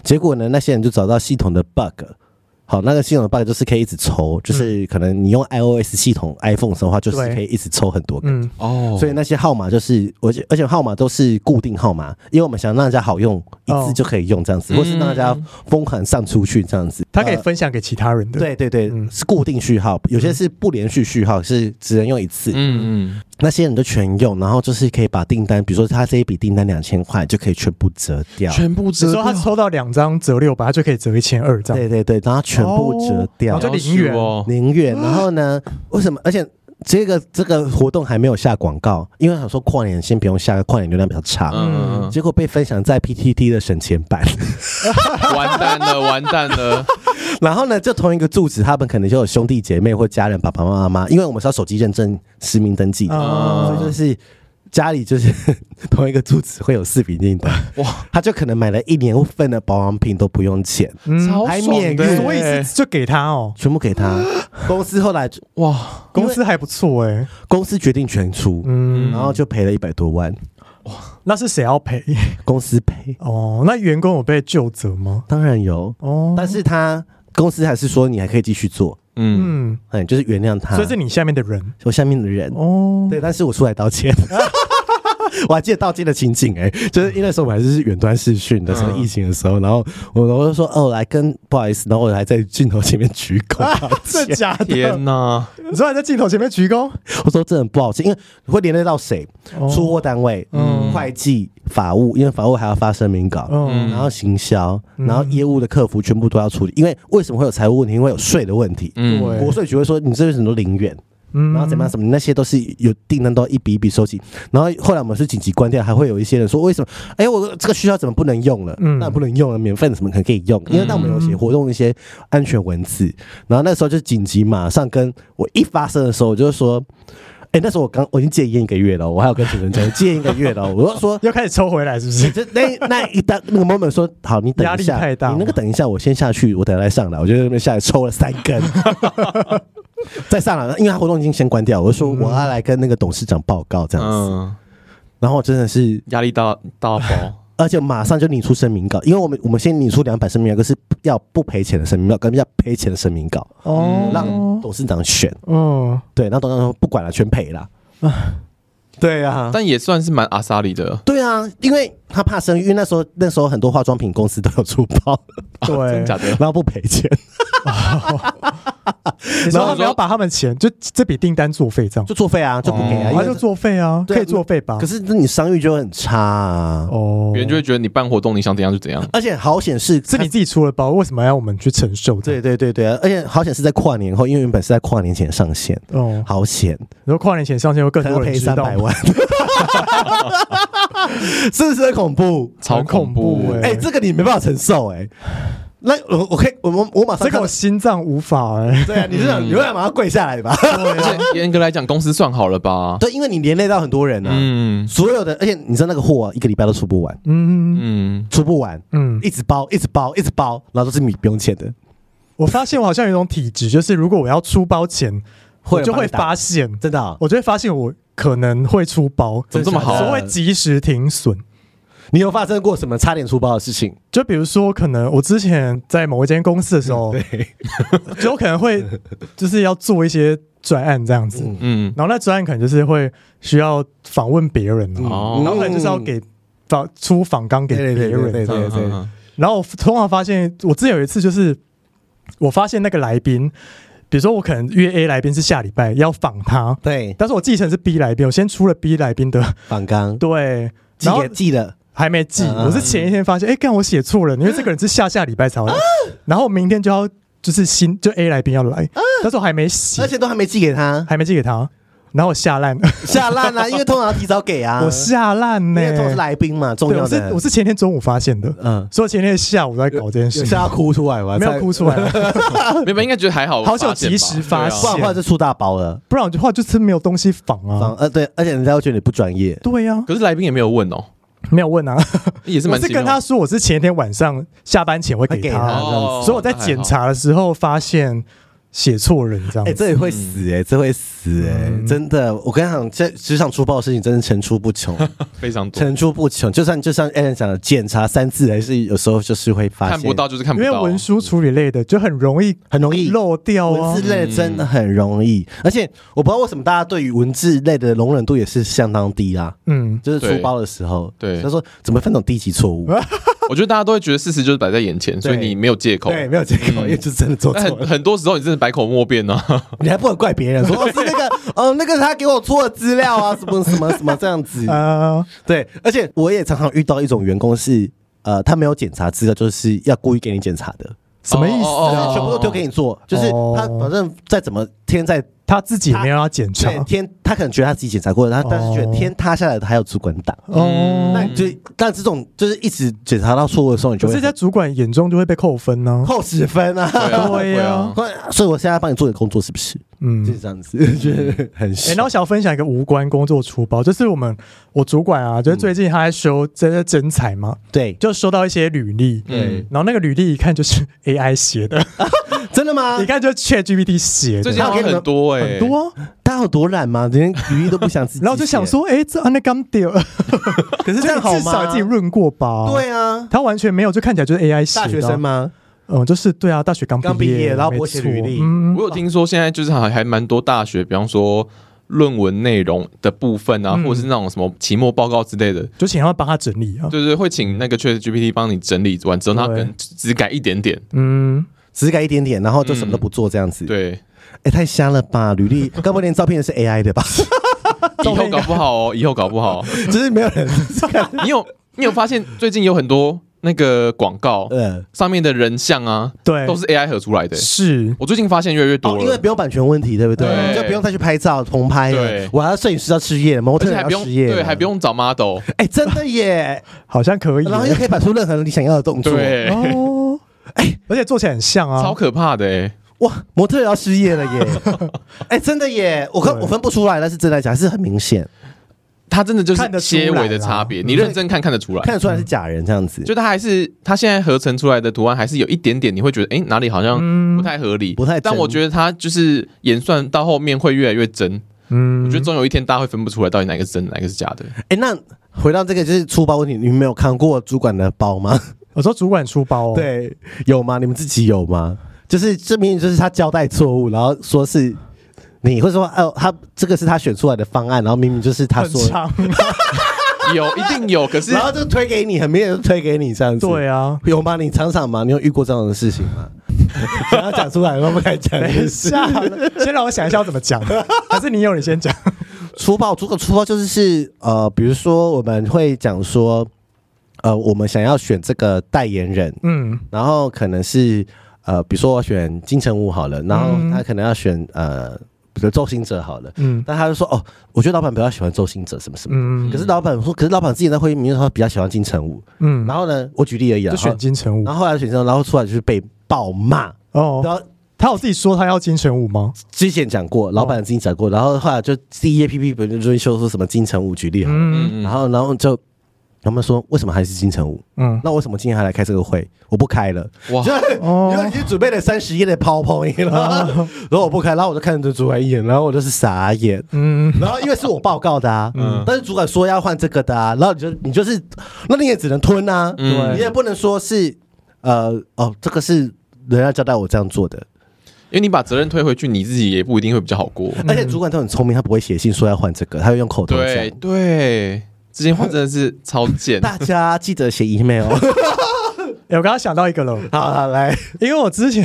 结果呢，那些人就找到系统的 bug。好，那个系统的 bug 就是可以一直抽，就是可能你用 iOS 系统 iPhone 的话，就是可以一直抽很多个。哦，所以那些号码就是，而且而且号码都是固定号码，因为我们想让大家好用，一次就可以用这样子，或是让大家疯狂上出去这样子。它可以分享给其他人的。对对对，是固定序号，有些是不连续序号，是只能用一次。嗯嗯。那些人都全用，然后就是可以把订单，比如说他这一笔订单两千块，就可以全部折掉，全部折掉。说他抽到两张折六百，他就可以折一千二，这样。对对对，然后全部折掉，哦、然后就零元哦，零元。然后呢，为什么？而且这个这个活动还没有下广告，因为想说跨年先不用下，跨年流量比较差。嗯，结果被分享在 PTT 的省钱版，[LAUGHS] [LAUGHS] 完蛋了，完蛋了。[LAUGHS] 然后呢，就同一个住址，他们可能就有兄弟姐妹或家人，爸爸妈妈，因为我们是要手机认证实名登记，所以就是家里就是同一个住址会有四笔订单，哇，他就可能买了一年份的保养品都不用钱，嗯，还免运，所以就给他哦，全部给他。公司后来哇，公司还不错哎，公司决定全出，嗯，然后就赔了一百多万，哇，那是谁要赔？公司赔。哦，那员工有被救责吗？当然有。哦，但是他。公司还是说你还可以继续做，嗯。嗯，就是原谅他，所以是你下面的人，我下面的人。哦，对，但是我出来道歉。[LAUGHS] [LAUGHS] 我还记得道歉的情景哎、欸，就是因为那时候我还是远端视讯的时候，疫情的时候，然后我我就说哦，来跟不好意思，然后我还在镜头前面鞠躬，[LAUGHS] 真的假的？天哪！你说还在镜头前面鞠躬？我说真的不好吃，因为会连累到谁？出货单位、嗯，会计、法务，因为法务还要发声明稿，嗯，然后行销，然后业务的客服全部都要处理。因为为什么会有财务问题？因为有税的问题，嗯，国税局会说你这边很多零元。嗯，然后怎么样？什么那些都是有订单，都一笔一笔收集。然后后来我们是紧急关掉，还会有一些人说为什么？哎，我这个学校怎么不能用了？嗯，那不能用了，免费的什么可能可以用？因为那我们有写活动一些安全文字。然后那时候就紧急，马上跟我一发生的时候，我就说，哎，那时候我刚我已经戒烟一个月了，我还要跟主持人讲戒烟一个月了，我就说 [LAUGHS] 要开始抽回来，是不是？就 [LAUGHS] 那那一当那个 moment 说好，你等一下，[LAUGHS] 压力太大，你那个等一下，我先下去，我等下再上来，我就在那边下来抽了三根。[LAUGHS] 再上来，因为他活动已经先关掉，我就说我要来跟那个董事长报告这样子，嗯、然后真的是压力大大爆，[LAUGHS] 而且马上就拟出声明稿，因为我们我们先拟出两版声明稿，是要不赔钱的声明稿，跟要赔钱的声明稿，哦，让董事长选，嗯，对，然后董事长说不管了，全赔了，对啊，但也算是蛮阿萨里的，对啊，因为他怕生育，因为那时候那时候很多化妆品公司都有出包，[LAUGHS] 对，假的，然后不赔钱。然后他们要把他们钱，就这笔订单作废，这样。就作废啊，就不给啊，他就作废啊，可以作废吧？可是那你商誉就会很差啊，哦，别人就会觉得你办活动你想怎样就怎样，而且好险是是你自己出了包，为什么要我们去承受？对对对对啊，而且好险是在跨年后，因为原本是在跨年前上线，哦，好险，然后跨年前上线会更多人赔三百万，[LAUGHS] 是不是很恐怖？超恐怖哎，这个你没办法承受哎。那我我可以，我我我马上这个我心脏无法哎。对啊，你是想你会马上跪下来吧？而且 [LAUGHS] 严格来讲，公司算好了吧？对，因为你连累到很多人啊。嗯。所有的，而且你知道那个货一个礼拜都出不完。嗯嗯。出不完。嗯。一直包，一直包，一直包，然后都是你不用钱的。我发现我好像有一种体质，就是如果我要出包前，我就会发现，真的，我就会发现我可能会出包，怎么这么好？所谓及时停损。你有发生过什么差点出包的事情？就比如说，可能我之前在某一间公司的时候，对，[LAUGHS] 就可能会就是要做一些专案这样子，嗯，然后那专案可能就是会需要访问别人，哦，然后可能就是要给访出访纲给别人，对对对对。然后我通常发现，我之前有一次就是我发现那个来宾，比如说我可能约 A 来宾是下礼拜要访他，对，但是我继承是 B 来宾，我先出了 B 来宾的访纲，对，记也记得。还没寄，我是前一天发现，哎，刚我写错了，因为这个人是下下礼拜才来，然后明天就要就是新就 A 来宾要来，但是我还没写，而且都还没寄给他，还没寄给他，然后我下烂，下烂啊，[LAUGHS] 因为通常要提早给啊，我下烂呢，因为都是来宾嘛，重要的，我是前天中午发现的，嗯，所以前天下午在搞这件事，吓哭出来吗？没有哭出来，[LAUGHS] 没有，应该觉得还好，好像及时发现，不然的话就出大包了，不然的话就是没有东西仿啊，呃对，而且人家会觉得你不专业，对呀，可是来宾也没有问哦。没有问啊，也是我是跟他说，我是前一天晚上下班前会给他，所以我在检查的时候发现。写错人这样，哎，这也会死哎，这会死哎，真的，我跟你讲，这职场出包的事情真的层出不穷，非常多，层出不穷。就算就像 Allen 讲的，检查三次还是有时候就是会发现。看不到，就是看不到。因为文书处理类的就很容易很容易。漏掉，文字类真的很容易。而且我不知道为什么大家对于文字类的容忍度也是相当低啊。嗯，就是出包的时候，对，他说怎么分这种低级错误？[LAUGHS] 我觉得大家都会觉得事实就是摆在眼前，所以你没有借口，对，没有借口，因为就是真的做错了。很很多时候你真的百口莫辩呢，[LAUGHS] 你还不能怪别人说哦是那个哦那个他给我错的资料啊，什么什么什么这样子 [LAUGHS] 啊？对，而且我也常常遇到一种员工是呃他没有检查资料，就是要故意给你检查的，什么意思啊？全部都丢给你做，就是他反正再怎么天在。他自己没有要检查，天他可能觉得他自己检查过了，他但是觉得天塌下来的还有主管挡。哦，那就但这种就是一直检查到错误的时候，你就会在主管眼中就会被扣分呢，扣十分啊，对呀。所以我现在帮你做点工作，是不是？嗯，就是这样子，[LAUGHS] 觉得很。哎，然后想要分享一个无关工作粗暴，就是我们我主管啊，就是最近他在修在在征才嘛，对，就收到一些履历，对，然后那个履历一看就是 [LAUGHS] AI 写的。[LAUGHS] 真的吗？一看，就 ChatGPT 写的，最近很多哎、欸，很多。大家有多懒吗？连语音都不想自己。然后就想说，哎、欸，这那刚掉，可是这样好吗？至少自己润过吧？对啊，他完全没有，就看起来就是 AI 写的。大学生吗？嗯，就是对啊，大学刚刚毕业，然后我写履历。嗯，我有听说现在就是还还蛮多大学，比方说论文内容的部分啊，嗯、或者是那种什么期末报告之类的，就请他们帮他整理啊。对，对对，会请那个 ChatGPT 帮你整理完之后，他可能只改一点点。嗯。只改一点点，然后就什么都不做这样子。嗯、对，哎、欸，太瞎了吧！履历，[LAUGHS] 该不会连照片也是 AI 的吧？以后搞不好哦，以后搞不好，[LAUGHS] 只是没有人看。[LAUGHS] 你有你有发现最近有很多那个广告，嗯，上面的人像啊，对，都是 AI 合出来的。是我最近发现越来越多、哦，因为不用版权问题，对不对？对就不用再去拍照重拍。对，我还要摄影师要失业，模特还要失业，对，还不用找 model。哎、欸，真的耶，[LAUGHS] 好像可以，然后又可以摆出任何你想要的动作。对。哦哎，欸、而且做起来很像啊，超可怕的！哇，模特也要失业了耶！[LAUGHS] 哎、欸，真的耶，我看对我分不出来，那是真的假的，是很明显，他真的就是些微的差别，你认真看看得出来，看得出来是假人这样子。就他还是他现在合成出来的图案，还是有一点点，你会觉得哎、欸，哪里好像不太合理，嗯、不太。但我觉得他就是演算到后面会越来越真。嗯，我觉得总有一天大家会分不出来到底哪个是真，哪个是假的。哎、欸，那回到这个就是粗包问题，你们没有看过主管的包吗？[LAUGHS] 我说主管出包，对，有吗？你们自己有吗？就是证明就是他交代错误，然后说是你会说哦，他这个是他选出来的方案，然后明明就是他说的 [LAUGHS] 有，一定有，可是然后就推给你，很明显就推给你这样子。对啊，有吗？你常常吗？你有遇过这样的事情吗？[LAUGHS] 想要讲出来，我不敢讲。等一下，先让我想一下要怎么讲，[LAUGHS] 还是你有你先讲。粗暴，如果粗暴就是是呃，比如说我们会讲说。呃，我们想要选这个代言人，嗯，然后可能是呃，比如说我选金城武好了，然后他可能要选呃，比如周星哲好了，嗯，但他就说哦，我觉得老板比较喜欢周星哲什么什么，嗯，可是老板说，可是老板自己在会议里面说比较喜欢金城武，嗯，然后呢，我举例而已啊，就选金城武，然后后来选金城武，然后出来就是被暴骂。哦，然后他有自己说他要金城武吗？之前讲过，老板自己讲过，然后后来就 C A P P 本身就说说什么金城武举例好了，嗯，然后然后就。他们说：“为什么还是金城武？嗯，那为什么今天还来开这个会？我不开了。哇，因为 [LAUGHS] 已经准备了三十页的 PowerPoint 了，[LAUGHS] 然后我不开，然后我就看着主管一眼，然后我就是傻眼。嗯，然后因为是我报告的啊，嗯，但是主管说要换这个的啊，然后你就你就是，那你也只能吞啊，对，你也不能说是，呃，哦，这个是人家交代我这样做的，因为你把责任推回去，你自己也不一定会比较好过。而且主管都很聪明，他不会写信说要换这个，他会用口头讲。对对。”这句话真的是超贱！大家记得写 email。欸、[LAUGHS] 我刚刚想到一个了，好，好来，因为我之前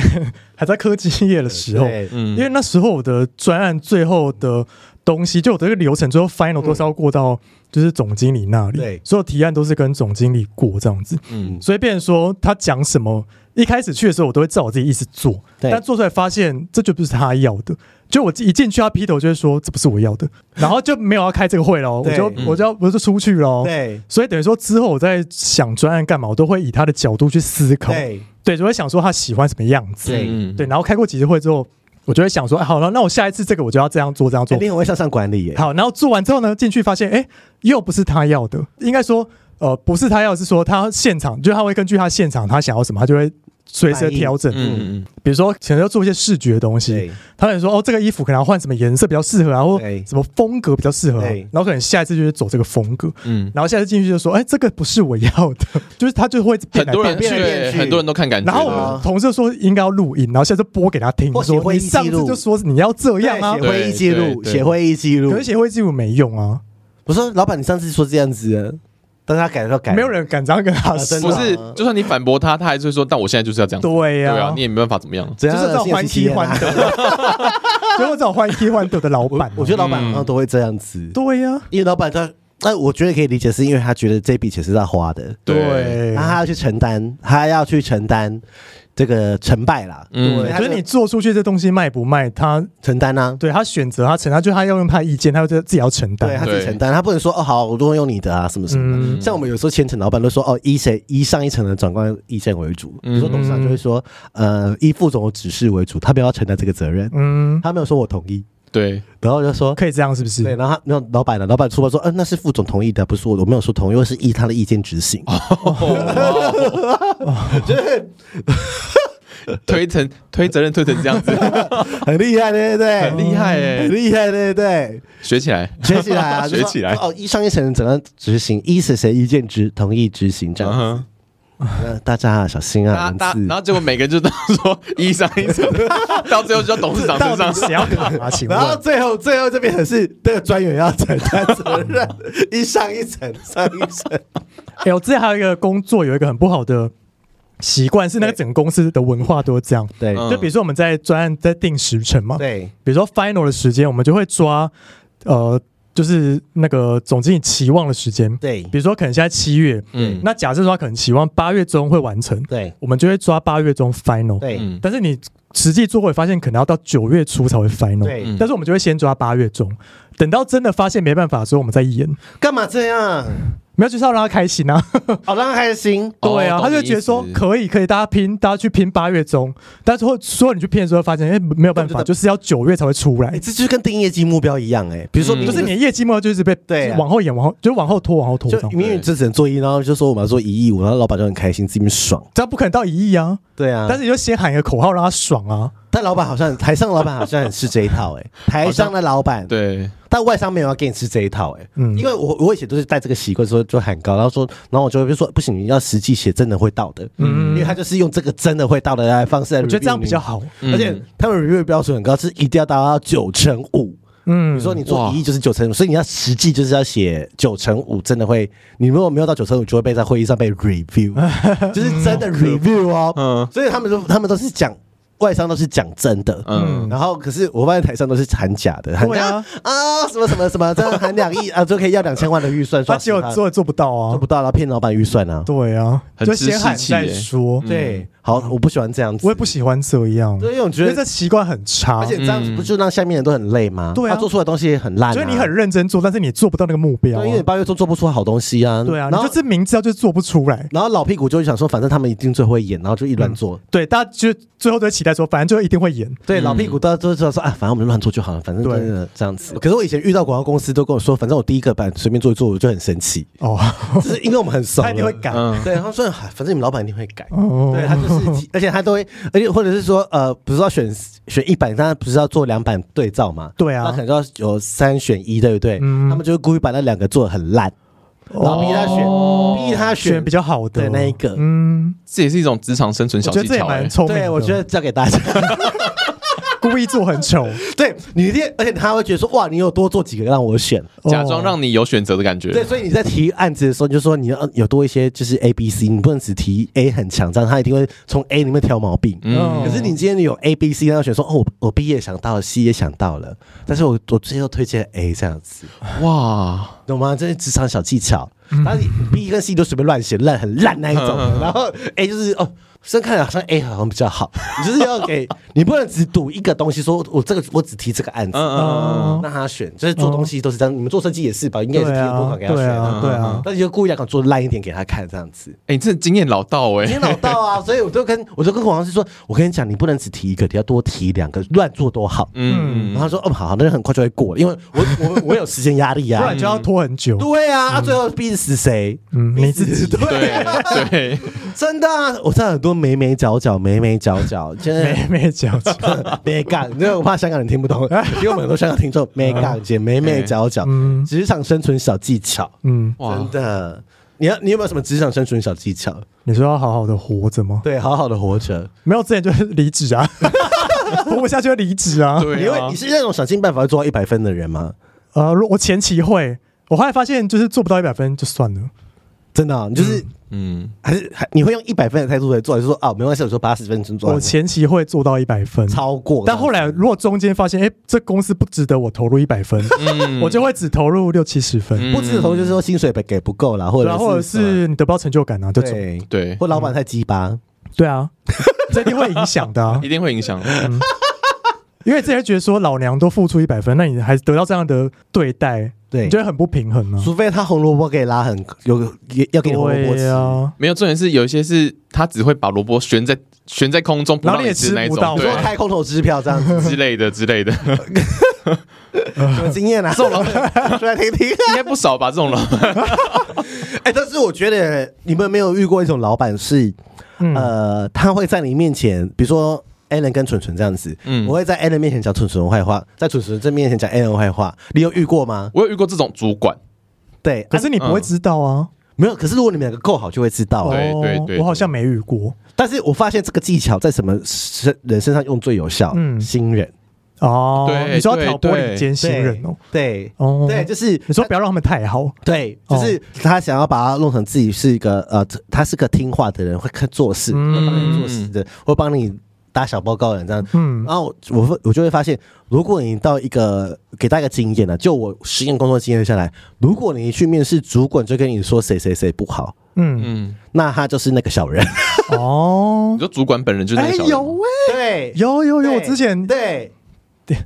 还在科技业的时候，嗯，因为那时候我的专案最后的东西，就我的一个流程最后 final 都是要过到就是总经理那里，对，所有提案都是跟总经理过这样子，嗯，所以变成说他讲什么，一开始去的时候我都会照我自己意思做，对。但做出来发现这就不是他要的。就我一进去，他劈头就会说这不是我要的，[LAUGHS] 然后就没有要开这个会了，我就我就要我就出去了。对，所以等于说之后我在想专案干嘛，我都会以他的角度去思考。对，对，就会想说他喜欢什么样子。对，对，然后开过几次会之后，我就会想说，哎，好了，那我下一次这个我就要这样做，这样做。另外我会向上管理耶。好，然后做完之后呢，进去发现，哎，又不是他要的。应该说，呃，不是他要，是说他现场，就他会根据他现场他想要什么，他就会。随时调整，嗯嗯，比如说可能要做一些视觉的东西，他可能说哦，这个衣服可能要换什么颜色比较适合，然后什么风格比较适合，然后可能下一次就是走这个风格，嗯，然后下次进去就说，哎，这个不是我要的，[LAUGHS] 就是他就会很多人去，很多人都看感觉，然后我们同事说应该要录音，然后下次播给他听，说你上次就说你要这样啊，写会议记录，写会议记录，可是写会议记录没用啊，我说老板，你上次说这样子。但他改的时候改，没有人敢这样跟他说。不是，就算你反驳他，他还是会说，但我现在就是要这样。对呀，对啊，你也没办法怎么样。[LAUGHS] 就是这种欢喜欢德，就是这种欢喜欢德的老板。我觉得老板好像都会这样子。对呀，因为老板他。那我觉得可以理解，是因为他觉得这笔钱是他花的，对，那他要去承担，他要去承担这个成败啦。嗯，对，所以你做出去这东西卖不卖，他承担啊？对，他选择他承担，就他要用他的意见，他要自己要承担，对他自己承担，他不能说哦好，我都用你的啊什么什么的。像我们有时候千层，老板都说哦以谁以上一层的长官意见为主，比如说董事长就会说呃以副总的指示为主，他不要承担这个责任，嗯，他没有说我同意。对，然后就说可以这样，是不是？对，然后他那老板呢？老板出来说，嗯、呃，那是副总同意的，不是我，我没有说同意，我是依他的意见执行。就是 [LAUGHS] 推成推责任推成这样子，[LAUGHS] 很厉害，对不对？很厉害，哎，很厉害，对不对？学起来，学起来啊，[LAUGHS] 学起来。哦，依上一层怎样执行？依谁谁意见执同意执行这样子。Uh-huh. 大家小心啊！然后结果每个人就都说一上一层，[LAUGHS] 到最后就董事长身上谁要扛啊？请问，然后最后最后这边可是这个专员要承担责任，一上一层上一层。哎，我之前还有一个工作，有一个很不好的习惯，是那个整个公司的文化都是这样。对，就比如说我们在专案在定时程嘛，对，比如说 final 的时间，我们就会抓呃。就是那个总经理期望的时间，对，比如说可能现在七月，嗯，那假设说他可能期望八月中会完成，对，我们就会抓八月中 final，对，但是你实际做会发现可能要到九月初才会 final，对，但是我们就会先抓八月中，等到真的发现没办法的时候，我们再演，干嘛这样？没有，就是要让他开心啊！[LAUGHS] 哦，让他开心。对啊，他就觉得说可以，可以，大家拼，大家去拼八月中。但是后说你去拼的时候，发现哎，没有办法，就是要九月才会出来。这就是跟定业绩目标一样哎。比如说，就是你的业绩目标就是被对往后延，往后就往后拖，往后拖。就明明只能做一，然后就说我们要做一亿五，然后老板就很开心，自己爽。这样不可能到一亿啊！对啊，但是你就先喊一个口号让他爽啊！但老板好像台上的老板好像很吃这一套哎，[LAUGHS] 台上的老板对。但外商没有要给你吃这一套，哎，嗯，因为我我以前都是带这个习惯，说就喊高，然后说，然后我就会说不行，你要实际写真的会到的，嗯，因为他就是用这个真的会到的来方式来，我觉得这样比较好，而且他们 review 标准很高，是一定要达到九成五，嗯，比如说你做一亿就是九成五，所以你要实际就是要写九成五，真的会，你如果没有到九成五，就会被在会议上被 review，[LAUGHS] 就是真的 review 哦，嗯，所以他们说他们都是讲。外商都是讲真的，嗯，然后可是我发现台上都是喊假的，喊啊啊什么什么什么，[LAUGHS] 这样喊两亿啊就可以要两千万的预算，他结果做也做不到啊，做不到，然后骗老板预算啊，对啊，就先喊再说，对。好，我不喜欢这样子，我也不喜欢这样，所以我觉得这习惯很差，而且这样子不就让下面人都很累吗？对啊，做出来的东西也很烂，所以你很认真做，但是你做不到那个目标，因为你八月做做不出好东西啊。对啊，然后就是明知道就是做不出来，然后老屁股就会想说，反正他们一定最会演，然后就一乱做。对，大家就最后都期待说，反正就一定会演。对，老屁股大家都知道说，啊，反正我们乱做就好了，反正真的这样子。可是我以前遇到广告公司都跟我说，反正我第一个版随便做一做，我就很生气哦，就是因为我们很熟，他一定会改。对，他说，反正你们老板一定会改。对，他就是，[LAUGHS] 而且他都会。而且或者是说，呃，不是要选选一版，他不是要做两版对照嘛？对啊，他可能要有三选一，对不对？嗯，他们就会故意把那两个做的很烂，然后逼他选，哦、逼他选比较好的。那一个。嗯，这也是一种职场生存小技巧，欸，对，我觉得教给大家。故意做很丑，[LAUGHS] 对你一定，而且他会觉得说，哇，你有多做几个让我选，假装让你有选择的感觉。对，所以你在提案子的时候，你就说你要有多一些，就是 A、B、C，你不能只提 A 很强，这样他一定会从 A 里面挑毛病。嗯，可是你今天你有 A、B、C，让他选说，哦，我我 B 也想到了，C 也想到了，但是我我最后推荐 A 这样子，哇，懂吗？这是职场小技巧，然后你 B 跟 C 都随便乱写，烂很烂那一种，[LAUGHS] 然后 A 就是哦。先看好像 A 好像比较好，你 [LAUGHS] 就是要给你不能只赌一个东西，说我这个我只提这个案子，让他选，就是做东西都是这样，你们做设计也是吧？应该也是提多少给他选，对啊，对啊，但你就故意要搞做烂一点给他看这样子。哎，你这经验老道哎，经验老道啊，[LAUGHS] 所以我就跟我就跟黄老师说，我跟你讲，你不能只提一个，你要多提两个，乱做多好。嗯，然后他说哦好，那就很快就会过，因为我 [LAUGHS] 我我有时间压力啊，不然就要拖很久。对啊，最后逼死谁？嗯，你自己。对对，真的啊，我知道很多眉眉角角。眉眉角角，[LAUGHS] 真的。眉眉角角，[LAUGHS] 没干，因为我怕香港人听不懂，因为我们很多香港听众没干，姐眉眉角角，职场生存小技巧，嗯，真的，你要你有没有什么职场生存小技巧？你说要好好的活着吗？对，好好的活着，没有之前就是离职啊，[LAUGHS] 活不下去就离职啊，对，因为你是那种想尽办法要做到一百分的人吗？呃，我前期会，我后来发现就是做不到一百分就算了。真的、哦，你就是嗯，还是还你会用一百分的态度来做，还是说啊没关系，我说八十分钟做。我前期会做到一百分，超过。但后来如果中间发现，哎、欸，这公司不值得我投入一百分，嗯、[LAUGHS] 我就会只投入六七十分。嗯、不值得投入就是说薪水给不够啦，或者或者是你得不到成就感啊，这种。对。对，或老板太鸡巴，对啊，[LAUGHS] 这一定会影响的、啊，[LAUGHS] 一定会影响。嗯。因为之前觉得说老娘都付出一百分，那你还得到这样的对待，对，你觉得很不平衡呢、啊？除非他红萝卜可以拉很有，要给你红萝卜吃啊。没有重点是有一些是他只会把萝卜悬在悬在空中，然后你也吃不到，对，开空头支票这样子之类的之类的。[LAUGHS] 什么经验啊？这种老 [LAUGHS] 板说来听听，应该不少吧？这种老板。[LAUGHS] 哎，但是我觉得你们没有遇过一种老板是，嗯、呃，他会在你面前，比如说。Allen 跟蠢蠢这样子，嗯，我会在 Allen 面前讲蠢蠢坏话，在蠢蠢这面前讲 Allen 坏话。你有遇过吗？我有遇过这种主管，对，可是你不会知道啊，没有。可是如果你们两个够好，就会知道。对对对，我好像没遇过，但是我发现这个技巧在什么身人身上用最有效？嗯，新人哦，对，你说要挑拨离间新人哦，对，哦，对，就是你说不要让他们太好，对，就是他想要把他弄成自己是一个呃，他是个听话的人，会看做事，会帮你做事的，会帮你。打小报告的人这样，嗯，然后我我就会发现，如果你到一个给大家一个经验呢，就我实验工作经验下来，如果你去面试主管，就跟你说谁谁谁不好，嗯。嗯，那他就是那个小人。哦。你说主管本人就是那个小人，有哎，对，有有有，我之前对。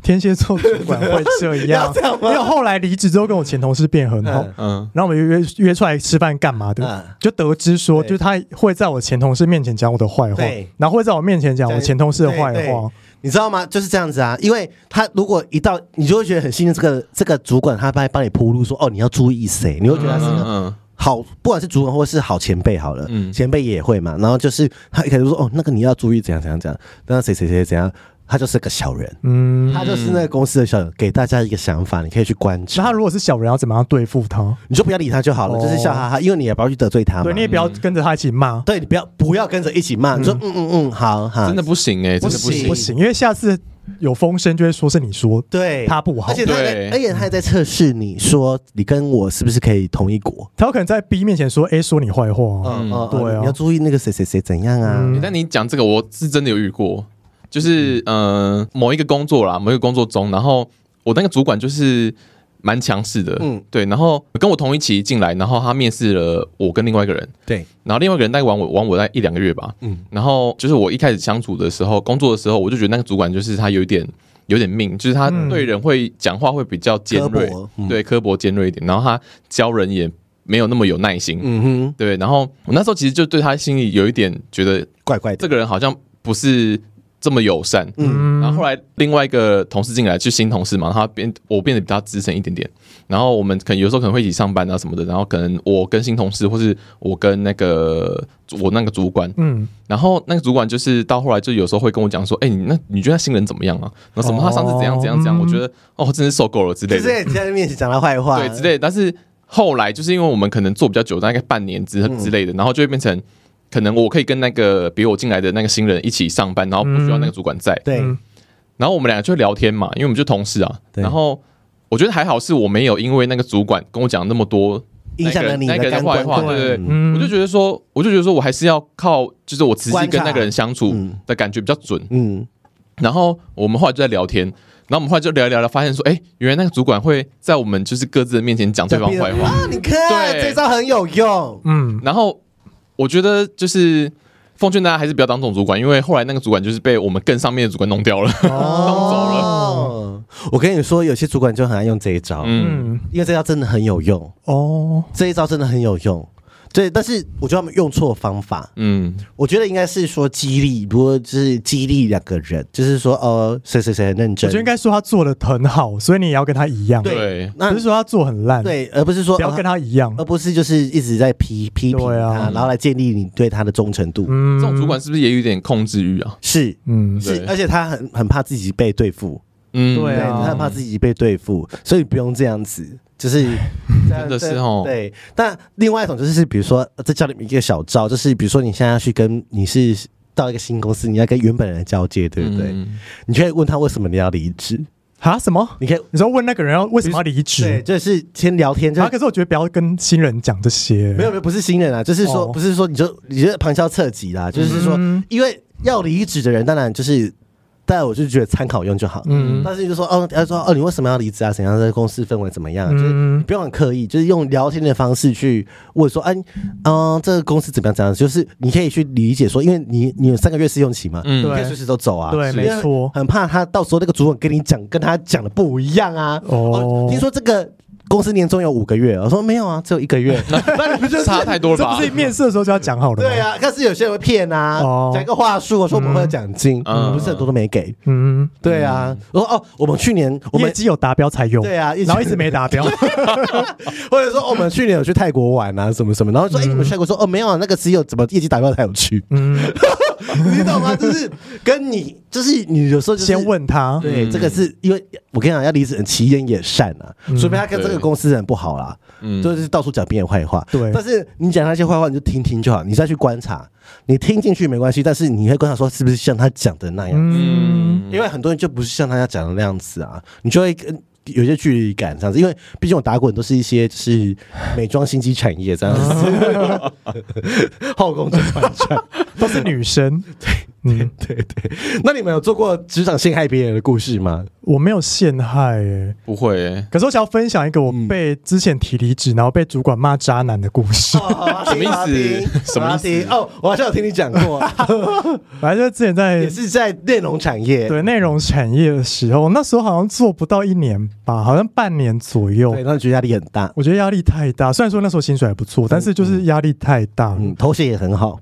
天蝎座主管会这样，[LAUGHS] 因为后来离职之后跟我前同事变很好，嗯，然后我们约约出来吃饭干嘛的，就得知说，就是他会在我前同事面前讲我的坏话，然后会在我面前讲我前同事的坏话，你知道吗？就是这样子啊，因为他如果一到，你就会觉得很信任这个这个主管，他帮帮你铺路说，哦，你要注意谁，你会觉得他是个好，不管是主管或是好前辈，好了，前辈也会嘛，然后就是他一开始说，哦，那个你要注意怎样怎样怎样，那谁谁谁怎样。他就是个小人，嗯，他就是那个公司的小人，给大家一个想法，你可以去观察。那他如果是小人，要怎么样对付他？你就不要理他就好了，就是笑哈哈，因为你也不要去得罪他嘛。对，你也不要跟着他一起骂。对，你不要不要跟着一起骂。你说嗯嗯嗯，好好，真的不行哎，真的不行不行，因为下次有风声就会说是你说对他不好，而且他而且他还在测试你说你跟我是不是可以同一国？他有可能在 B 面前说 A 说你坏话，嗯嗯，对啊，你要注意那个谁谁谁怎样啊？但你讲这个，我是真的有遇过。就是嗯、呃，某一个工作啦，某一个工作中，然后我那个主管就是蛮强势的，嗯，对，然后跟我同一期进来，然后他面试了我跟另外一个人，对，然后另外一个人大概玩我玩我大概一两个月吧，嗯，然后就是我一开始相处的时候，工作的时候，我就觉得那个主管就是他有一点有点命，就是他对人会讲话会比较尖锐，嗯、对，刻薄尖锐一点，然后他教人也没有那么有耐心，嗯哼，对，然后我那时候其实就对他心里有一点觉得怪怪的，这个人好像不是。这么友善，嗯，然后后来另外一个同事进来，就新同事嘛，他变我变得比较资深一点点，然后我们可能有时候可能会一起上班啊什么的，然后可能我跟新同事，或是我跟那个我那个主管，嗯，然后那个主管就是到后来就有时候会跟我讲说，哎，你那你觉得新人怎么样啊？那什么他上次怎样怎样怎样？我觉得哦，真是受够了之类的，就是在面前讲他坏话，对之类的。但是后来就是因为我们可能做比较久，大概半年之之类的，然后就会变成。可能我可以跟那个比我进来的那个新人一起上班，然后不需要那个主管在。嗯、对，然后我们俩就聊天嘛，因为我们就同事啊。对然后我觉得还好，是我没有因为那个主管跟我讲那么多影响了你的坏话，对对对。嗯、我就觉得说，我就觉得说我还是要靠，就是我仔细跟那个人相处的感觉比较准。嗯。然后我们后来就在聊天，然后我们后来就聊一聊聊，发现说，哎，原来那个主管会在我们就是各自的面前讲对方坏话。啊，你看，对这招很有用。嗯，然后。我觉得就是奉劝大家还是不要当这种主管，因为后来那个主管就是被我们更上面的主管弄掉了，弄走了。我跟你说，有些主管就很爱用这一招，嗯，因为这招真的很有用哦，这一招真的很有用。对，但是我觉得他们用错方法。嗯，我觉得应该是说激励，不过就是激励两个人，就是说呃，谁谁谁很认真。我觉得应该说他做的很好，所以你也要跟他一样。对，那不是说他做很烂，对，而不是说不要跟他一样，而不是就是一直在批批评他，然后来建立你对他的忠诚度。嗯，这种主管是不是也有点控制欲啊？是，嗯，是，而且他很很怕自己被对付。嗯，对，他很怕自己被对付，所以不用这样子。就是 [LAUGHS] 真的是哦，对。但另外一种就是，比如说，再教你们一个小招，就是比如说，你现在要去跟你是到一个新公司，你要跟原本人交接，对不对？嗯、你可以问他为什么你要离职，啊？什么？你可以，你说问那个人要为什么要离职？对，就是先聊天。就啊，可是我觉得不要跟新人讲这些。没有没有，不是新人啊，就是说，不是说你就你就旁敲侧击啦，就是说，因为要离职的人，当然就是。但我就觉得参考用就好，嗯，但是你就说哦，他说哦，你为什么要离职啊？怎样？这个公司氛围怎么样？就是你不用很刻意，就是用聊天的方式去问说，哎，嗯，这个公司怎么样？怎样？就是你可以去理解说，因为你你有三个月试用期嘛，嗯，你可以随时都走啊，对，没错，很怕他到时候那个主管跟你讲，跟他讲的不一样啊。哦，听说这个。公司年终有五个月，我说没有啊，只有一个月，[LAUGHS] 那你不就差太多了吧？这不是面试的时候就要讲好的吗？对啊，但是有些人会骗啊，讲一个话术，我说我们会有奖金，不是很多都没给。嗯，对啊，我说哦，我们去年我们业绩有达标才有，对啊，然后一直没达标，[LAUGHS] 或者说我们去年有去泰国玩啊，什么什么，然后说哎，你们去泰国说哦没有啊，那个只有怎么业绩达标才有去。嗯。[LAUGHS] 你懂吗？就是跟你，就是你有时候就先问他，对，这个是因为我跟你讲，要离职人其言也善啊，除非他跟这个公司人不好啦，嗯，就是到处讲别人坏话，对。但是你讲那些坏话，你就听听就好，你再去观察，你听进去没关系，但是你会观察说是不是像他讲的那样，嗯，因为很多人就不是像他要讲的那样子啊，你就会跟。有些距离感这样子，因为毕竟我打滚都是一些就是美妆新机产业这样子，[LAUGHS] [LAUGHS] 后宫甄嬛传。[LAUGHS] 都是女生，对，嗯，[LAUGHS] 对对。那你们有做过职场陷害别人的故事吗？我没有陷害，哎，不会，哎。可是我想要分享一个我被之前提离职，然后被主管骂渣男的故事。什么意思？什么意思？哦，我好像有听你讲过。[LAUGHS] 反正就之前在 [LAUGHS] 也是在内容产业，对内容产业的时候，那时候好像做不到一年。吧，好像半年左右，对，那觉得压力很大。我觉得压力太大，虽然说那时候薪水还不错，但是就是压力太大。嗯，头衔也很好。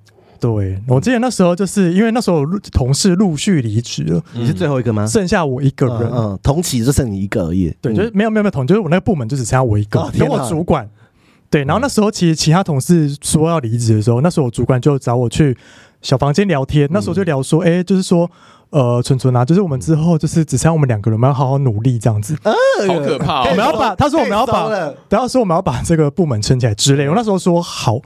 对，我记得那时候就是因为那时候同事陆续离职了，你是最后一个吗？剩下我一个人，嗯，同期就剩你一个而已。对，就是没有没有没有同，就是我那个部门就只剩下我一个，跟我主管。对，然后那时候其实其他同事说要离职的时候，那时候我主管就找我去小房间聊天，那时候就聊说，哎，就是说。呃，纯纯啊，就是我们之后就是只剩我们两个人，我们要好好努力这样子。好可怕！我们要把他说我们要把，等下说我们要把这个部门撑起来之类。我那时候说好，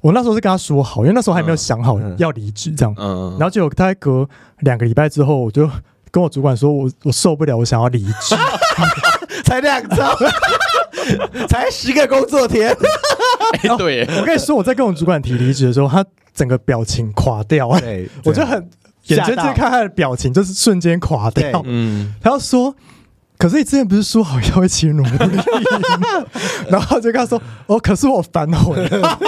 我那时候是跟他说好，因为那时候还没有想好要离职这样。嗯。然后结果大概隔两个礼拜之后，我就跟我主管说，我我受不了，我想要离职。[LAUGHS] 才两周，[LAUGHS] 才十个工作天。对，我跟你说，我在跟我主管提离职的时候，他整个表情垮掉。对，我就很。眼睁睁看他的表情，就是瞬间垮掉。嗯，他要说，可是你之前不是说好要一起努力？[LAUGHS] 然后就跟他说，哦，可是我反悔了。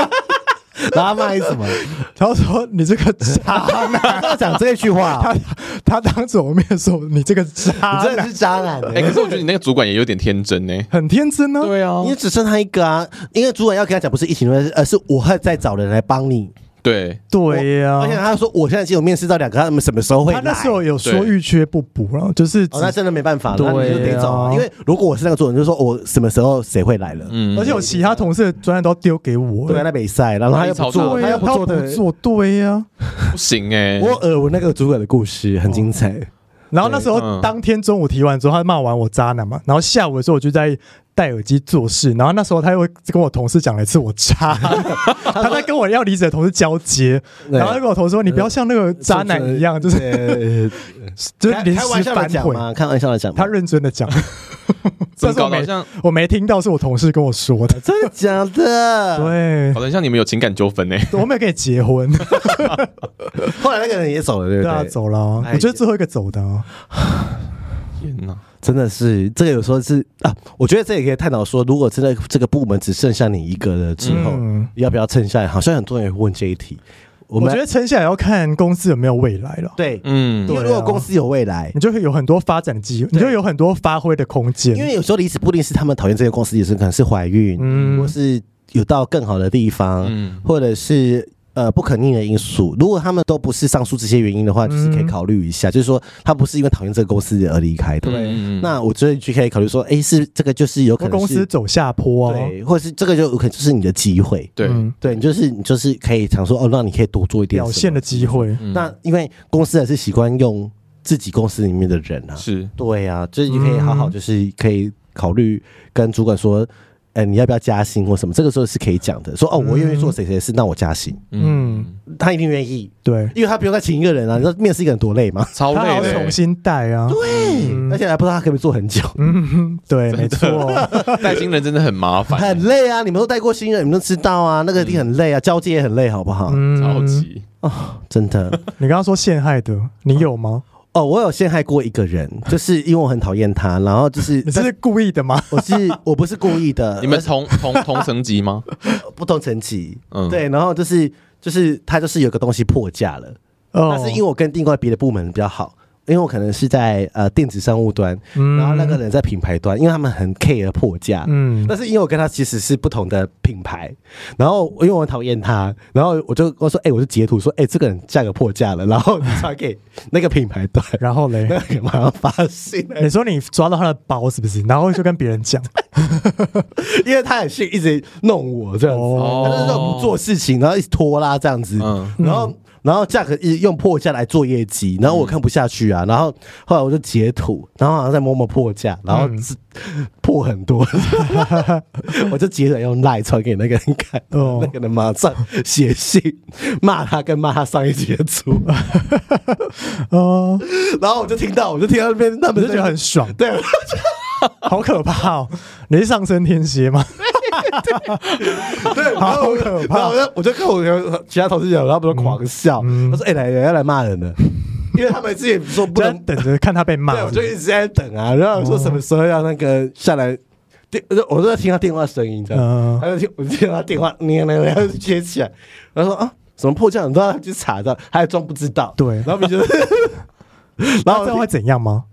然后他骂你什么？[LAUGHS] 他说你这个渣男。他讲这句话，[LAUGHS] 他他当着我面说你这个渣男，你真的是渣男。哎，可是我觉得你那个主管也有点天真呢，很天真呢。对啊，因为只剩他一个啊，因为主管要跟他讲，不是一起而是我会再找人来帮你。对对呀，而且他说我现在只有面试到两个，他们什么时候会来？他那时候有说遇缺不补了，就是哦，那真的没办法了，那你就得走。因为如果我是那个主管，就说我什么时候谁会来了？嗯，而且我其他同事的专案都丢给我，对，那比赛，然后他又不做，他又不做的做对呀，不行哎。我耳闻那个主管的故事很精彩。然后那时候当天中午提完之后，他骂完我渣男嘛，然后下午的时候我就在。戴耳机做事，然后那时候他又跟我同事讲了一次我渣，[LAUGHS] 他在跟我要离职的同事交接，然后他跟我同事说：“你不要像那个渣男一样，就是 [LAUGHS] 就是临时反悔吗？开玩笑的讲，他认真的讲。[LAUGHS] ”这是我没我没听到，是我同事跟我说的，真的假的？对，好像你们有情感纠纷呢。我没有跟你结婚，后来那个人也走了，对不对？走了，我觉得最后一个走的。天哪！真的是这个，有时候是啊，我觉得这也可以探讨说，如果真的这个部门只剩下你一个了之后，嗯、要不要撑下来？好像很多人会问这一题。我，我觉得撑下来要看公司有没有未来了。对，嗯，因为如果公司有未来，你就会有很多发展的机会，你就有很多发挥的空间。因为有时候离职不一定是他们讨厌这个公司，也是可能是怀孕，嗯，或是有到更好的地方，嗯，或者是。呃，不可逆的因素，如果他们都不是上述这些原因的话，就是可以考虑一下，嗯、就是说他不是因为讨厌这个公司而离开的。对，那我觉得就可以考虑说，哎、欸，是这个就是有可能是公司走下坡啊，对，或者是这个就有可能就是你的机会。对，对你就是你就是可以想说，哦，那你可以多做一点表现的机会。嗯、那因为公司还是习惯用自己公司里面的人啊，是。对啊，所以你可以好好就是可以考虑跟主管说。呃，你要不要加薪或什么？这个时候是可以讲的，说哦，我愿意做谁谁事，那我加薪。嗯，他一定愿意，对，因为他不用再请一个人啊。你知道面试一个人多累吗？超累，要重新带啊。对，而且还不知道他可不可以做很久。嗯，对，没错，[LAUGHS] 带新人真的很麻烦，很累啊。你们都带过新人，你们都知道啊，那个一定很累啊，交接也很累，好不好？嗯超级哦，真的。[LAUGHS] 你刚刚说陷害的，你有吗？哦，我有陷害过一个人，[LAUGHS] 就是因为我很讨厌他，然后就是你是故意的吗？我是我不是故意的。[LAUGHS] 你们同同同层级吗？[LAUGHS] 不同层级，嗯，对，然后就是就是他就是有个东西破价了，哦，但是因为我跟另外别的部门比较好。因为我可能是在呃电子商务端，然后那个人在品牌端，因为他们很 care 破价，嗯，但是因为我跟他其实是不同的品牌，然后因为我很讨厌他，然后我就我说，哎，我就截图说，哎，这个人价格破价了，然后你传给那个品牌端，然后嘞，那个马上发信，你说你抓到他的包是不是？然后就跟别人讲，[LAUGHS] 因为他很信，一直弄我这样子，他就是说不做事情，然后一直拖拉这样子，然后。然后价格一用破价来做业绩，然后我看不下去啊，然后后来我就截图，然后好像在摸摸破价，然后是 [LAUGHS] 破很多，[LAUGHS] 我就截着用赖传给那个人看，哦。那个人马上写信骂他，跟骂他上一节组，[LAUGHS] 哦，然后我就听到，我就听到那边，他们就觉得很爽，对，好可怕哦，你是上升天蝎吗？[LAUGHS] 对，好可怕！我就我就跟我其他同事讲，然后不是狂笑，他说：“哎，来人要来骂人了，因为他们之前说不能等着看他被骂，我就一直在等啊。然后说什么时候要那个下来电，我都在听他电话声音，这样，他就听我听他电话，你那个然后接起来，他说啊，什么破降，你都要去查的，他还装不知道。对，然后你觉得，然后这样会怎样吗？”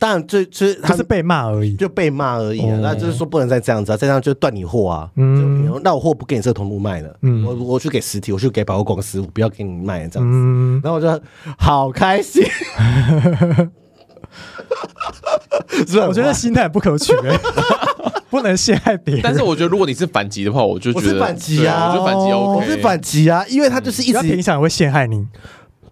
当然，就就是他是被骂而已，就被骂而已啊。那就是说不能再这样子啊，再这样就断你货啊。嗯，那我货不给你这个通路卖了，嗯，我我去给实体，我去给百货公司，我不要给你卖这样子。嗯，然后我就好开心，[LAUGHS] 是？我觉得心态不可取，[LAUGHS] 不能陷害别人。但是我觉得如果你是反击的话，我就觉得我是反击啊，我就反击 OK，我是反击啊，因为他就是一直影响会陷害你。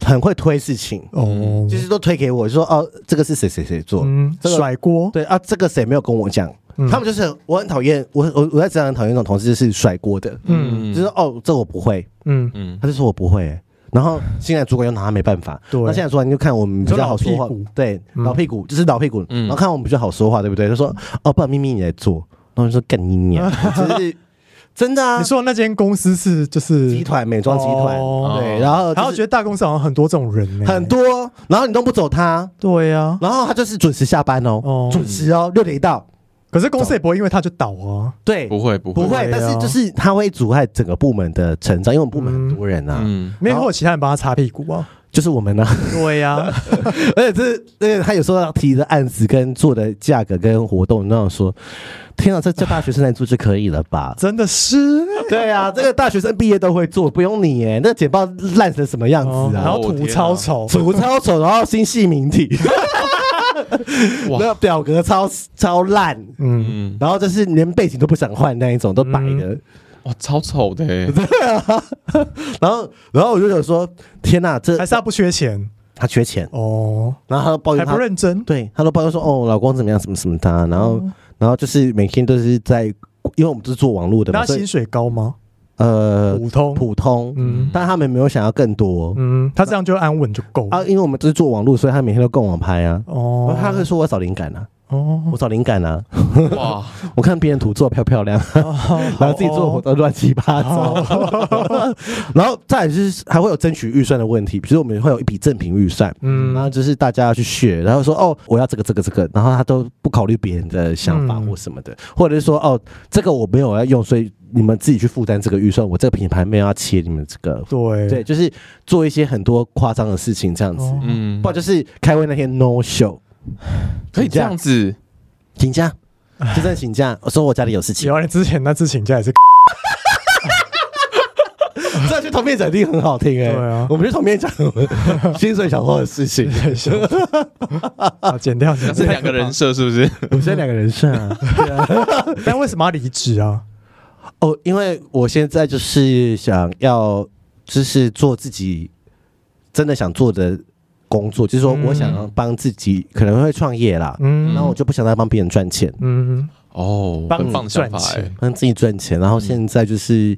很会推事情。哦，就是都推给我，就说哦，这个是谁谁谁做，嗯甩锅，对啊，这个谁没有跟我讲，他们就是我很讨厌，我我我在职场很讨厌那种同事是甩锅的，嗯，就是哦，这我不会，嗯。嗯，他就说我不会，然后现在主管又拿他没办法，那现在主管就看我们比较好说话，对，老屁股就是老屁股，然后看我们比较好说话，对不对？他说哦，不然咪咪你来做，然后就说干你娘，[LAUGHS] 就是。真的啊！你说的那间公司是就是集团美妆集团，对，然后然后觉得大公司好像很多这种人，很多，然后你都不走他，对呀，然后他就是准时下班哦，准时哦，六点一到，可是公司也不会因为他就倒啊，对，不会不会。不会，但是就是他会阻碍整个部门的成长，因为我们部门很多人啊，嗯，没有其他人帮他擦屁股啊。就是我们呢，对呀，[LAUGHS] 而且这而且他有时候要提的案子跟做的价格跟活动，那样说，天啊，这叫大学生来做就可以了吧？真的是，对啊，这个大学生毕业都会做，不用你耶，那简报烂成什么样子啊？然后图超丑，图超丑，然后新细明体，那表格超超烂，嗯，然后就是连背景都不想换那一种，都白的。哇，超丑的！[LAUGHS] 对啊，[LAUGHS] 然后，然后我就想说，天哪，这还是他不缺钱，他缺钱哦。然后他都抱怨他不认真，对，他都抱怨说，哦，老公怎么样，什么什么他。然后，然后就是每天都是在，因为我们都是做网络的嘛，他薪水高吗？呃，普通，普通，嗯，但他们没有想要更多，嗯，他这样就安稳就够啊。因为我们都是做网络，所以他每天都跟我拍啊。哦，他会说我找灵感啊。哦，我找灵感啊！哇，[LAUGHS] 我看别人图做漂漂亮，[LAUGHS] 然后自己做活都乱七八糟，[LAUGHS] 然后再来就是还会有争取预算的问题，比如我们会有一笔赠品预算，嗯，然后就是大家要去选，然后说哦，我要这个这个这个，然后他都不考虑别人的想法或什么的，或者是说哦，这个我没有要用，所以你们自己去负担这个预算，我这个品牌没有要切你们这个，对。对，就是做一些很多夸张的事情这样子，嗯，不然就是开会那天 no show。可以这样子请假，就在请假。我说我家里有事情。有啊，你之前那次请假也是。[LAUGHS] 这去同面讲一定很好听哎。对啊，我们去同面讲薪水小偷的事情。[LAUGHS] 啊，剪掉，这两个人设是不是？我们是两个人设啊。但为什么要离职啊？[LAUGHS] 哦，因为我现在就是想要，就是做自己真的想做的。工作就是说，我想要帮自己，可能会创业啦，嗯，然后我就不想再帮别人赚钱，嗯，哦，很棒想法哎，帮自己赚钱，然后现在就是。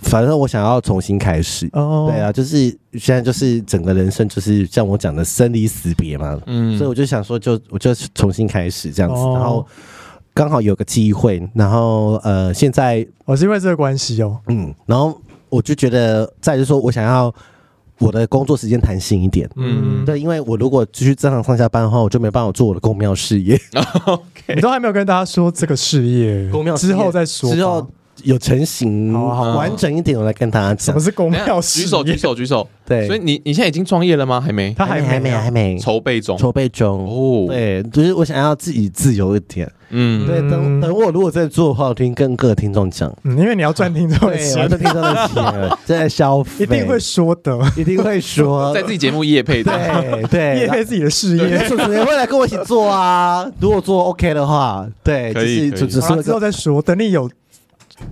反正我想要重新开始，oh. 对啊，就是现在就是整个人生就是像我讲的生离死别嘛，嗯，所以我就想说就，就我就重新开始这样子，oh. 然后刚好有个机会，然后呃，现在我是因为这个关系哦，嗯，然后我就觉得再就是说我想要我的工作时间弹性一点，嗯，对，因为我如果继续正常上下班的话，我就没办法做我的公庙事业。[LAUGHS] OK，你都还没有跟大家说这个事业，公庙之后再说，之后。有成型，好好完整一点，我来跟大家讲。什么是公庙？举手，举手，举手。对，所以你你现在已经创业了吗？还没，他还没，还没，还没筹备中，筹备中。哦，对，就是我想要自己自由一点。嗯，对，等等我如果在做的话，我听跟各个听众讲。嗯，因为你要赚听众的钱，赚听众的钱，在消费，一定会说的，一定会说，在自己节目业配的，对对，业配自己的事业，主持人会来跟我一起做啊。[LAUGHS] 如果做 OK 的话，对，可以，就只是之后再说，等你有。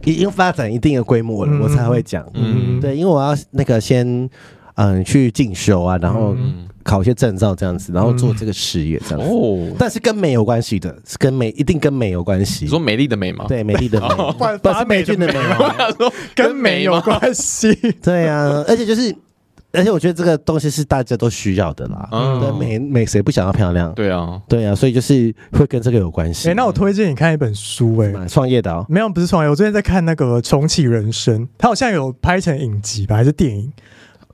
已经发展一定的规模了，我才会讲。嗯，对，因为我要那个先嗯去进修啊，然后考一些证照这样子，然后做这个事业这样子。哦，但是跟美有关系的，是跟美一定跟美有关系。你说美丽的美吗？对，美丽的美，[LAUGHS] 不是美俊的美吗？[LAUGHS] 跟美有关系。[LAUGHS] 对呀，而且就是。而且我觉得这个东西是大家都需要的啦，嗯，美美谁不想要漂亮？对啊，对啊，所以就是会跟这个有关系。哎，那我推荐你看一本书，哎，创业的哦，没有，不是创业，我最近在看那个《重启人生》，它好像有拍成影集吧，还是电影？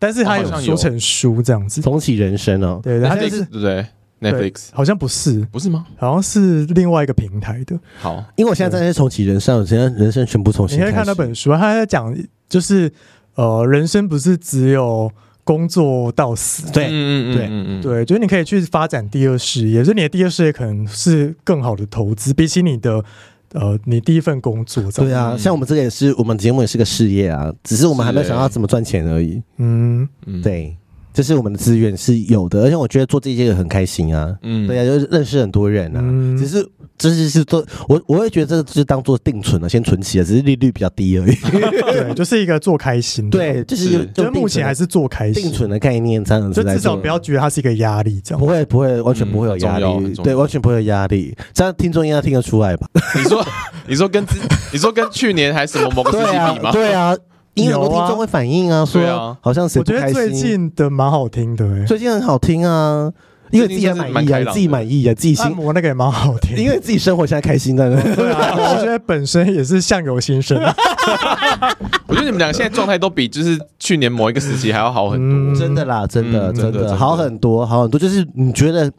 但是它有说成书这样子，《重启人生》哦，对，它就是对不对？Netflix 好像不是，不是吗？好像是另外一个平台的。好，因为我现在在重启人生，我现在人生全部重新。你可以看那本书，他在讲就是呃，人生不是只有。工作到死，对，嗯嗯对，嗯嗯对，就是你可以去发展第二事业，就是你的第二事业可能是更好的投资，比起你的呃，你第一份工作。对啊，像我们这个也是，我们节目也是个事业啊，只是我们还没有想到怎么赚钱而已。嗯，对，就是我们的资源是有的，而且我觉得做这些很开心啊。嗯，对啊，就是认识很多人啊，嗯、只是。这是是做我我会觉得这个是当做定存了，先存起来，只是利率比较低而已。[LAUGHS] 对，就是一个做开心的。对，就是就目前还是做开心定存的概念，这样子就至少不要觉得它是一个压力，这样不会不会完全不会有压力，对，完全不会有压力。这样听众应该听得出来吧？你说你说跟你说跟去年还是什么某个时期比吗？对啊，因为很多听众会反映啊，说好像是我觉得最近的蛮好听的，最近很好听啊。因为自己满意啊，自己满意啊，自己心按摩那个也蛮好听。因为自己生活现在开心的，对啊，我觉得本身也是相由心生。[LAUGHS] 我觉得你们俩现在状态都比就是去年某一个时期还要好很多，真的啦，真的真的好很多，好很多。就是你觉得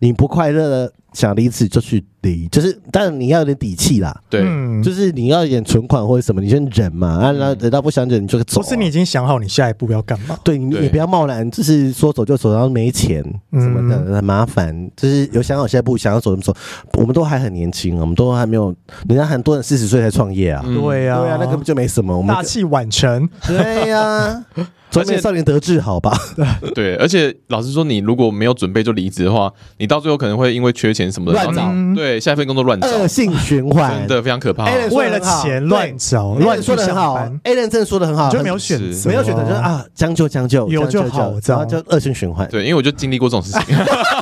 你不快乐，想离职就去。离，就是，但你要有点底气啦。对，就是你要有点存款或者什么，你先忍嘛。啊，然后等到不想忍，你就走。不是你已经想好你下一步要干嘛？对，你你不要贸然，就是说走就走，然后没钱什么的，很麻烦。就是有想好下一步，想要走什么走。我们都还很年轻，我们都还没有，人家很多人四十岁才创业啊。对呀，对呀，那根本就没什么。我们大器晚成。对呀，[LAUGHS] 中年少年得志，好吧？对，而且老实说，你如果没有准备就离职的话，你到最后可能会因为缺钱什么的乱找。对。下一份工作乱找，恶性循环，真的非常可怕。为了钱乱找，乱说的很好。，Alan 真的说的很好，就没有选择，没有选择，就是啊，将就将就，有就好，然后就恶性循环。对，因为我就经历过这种事情。[LAUGHS]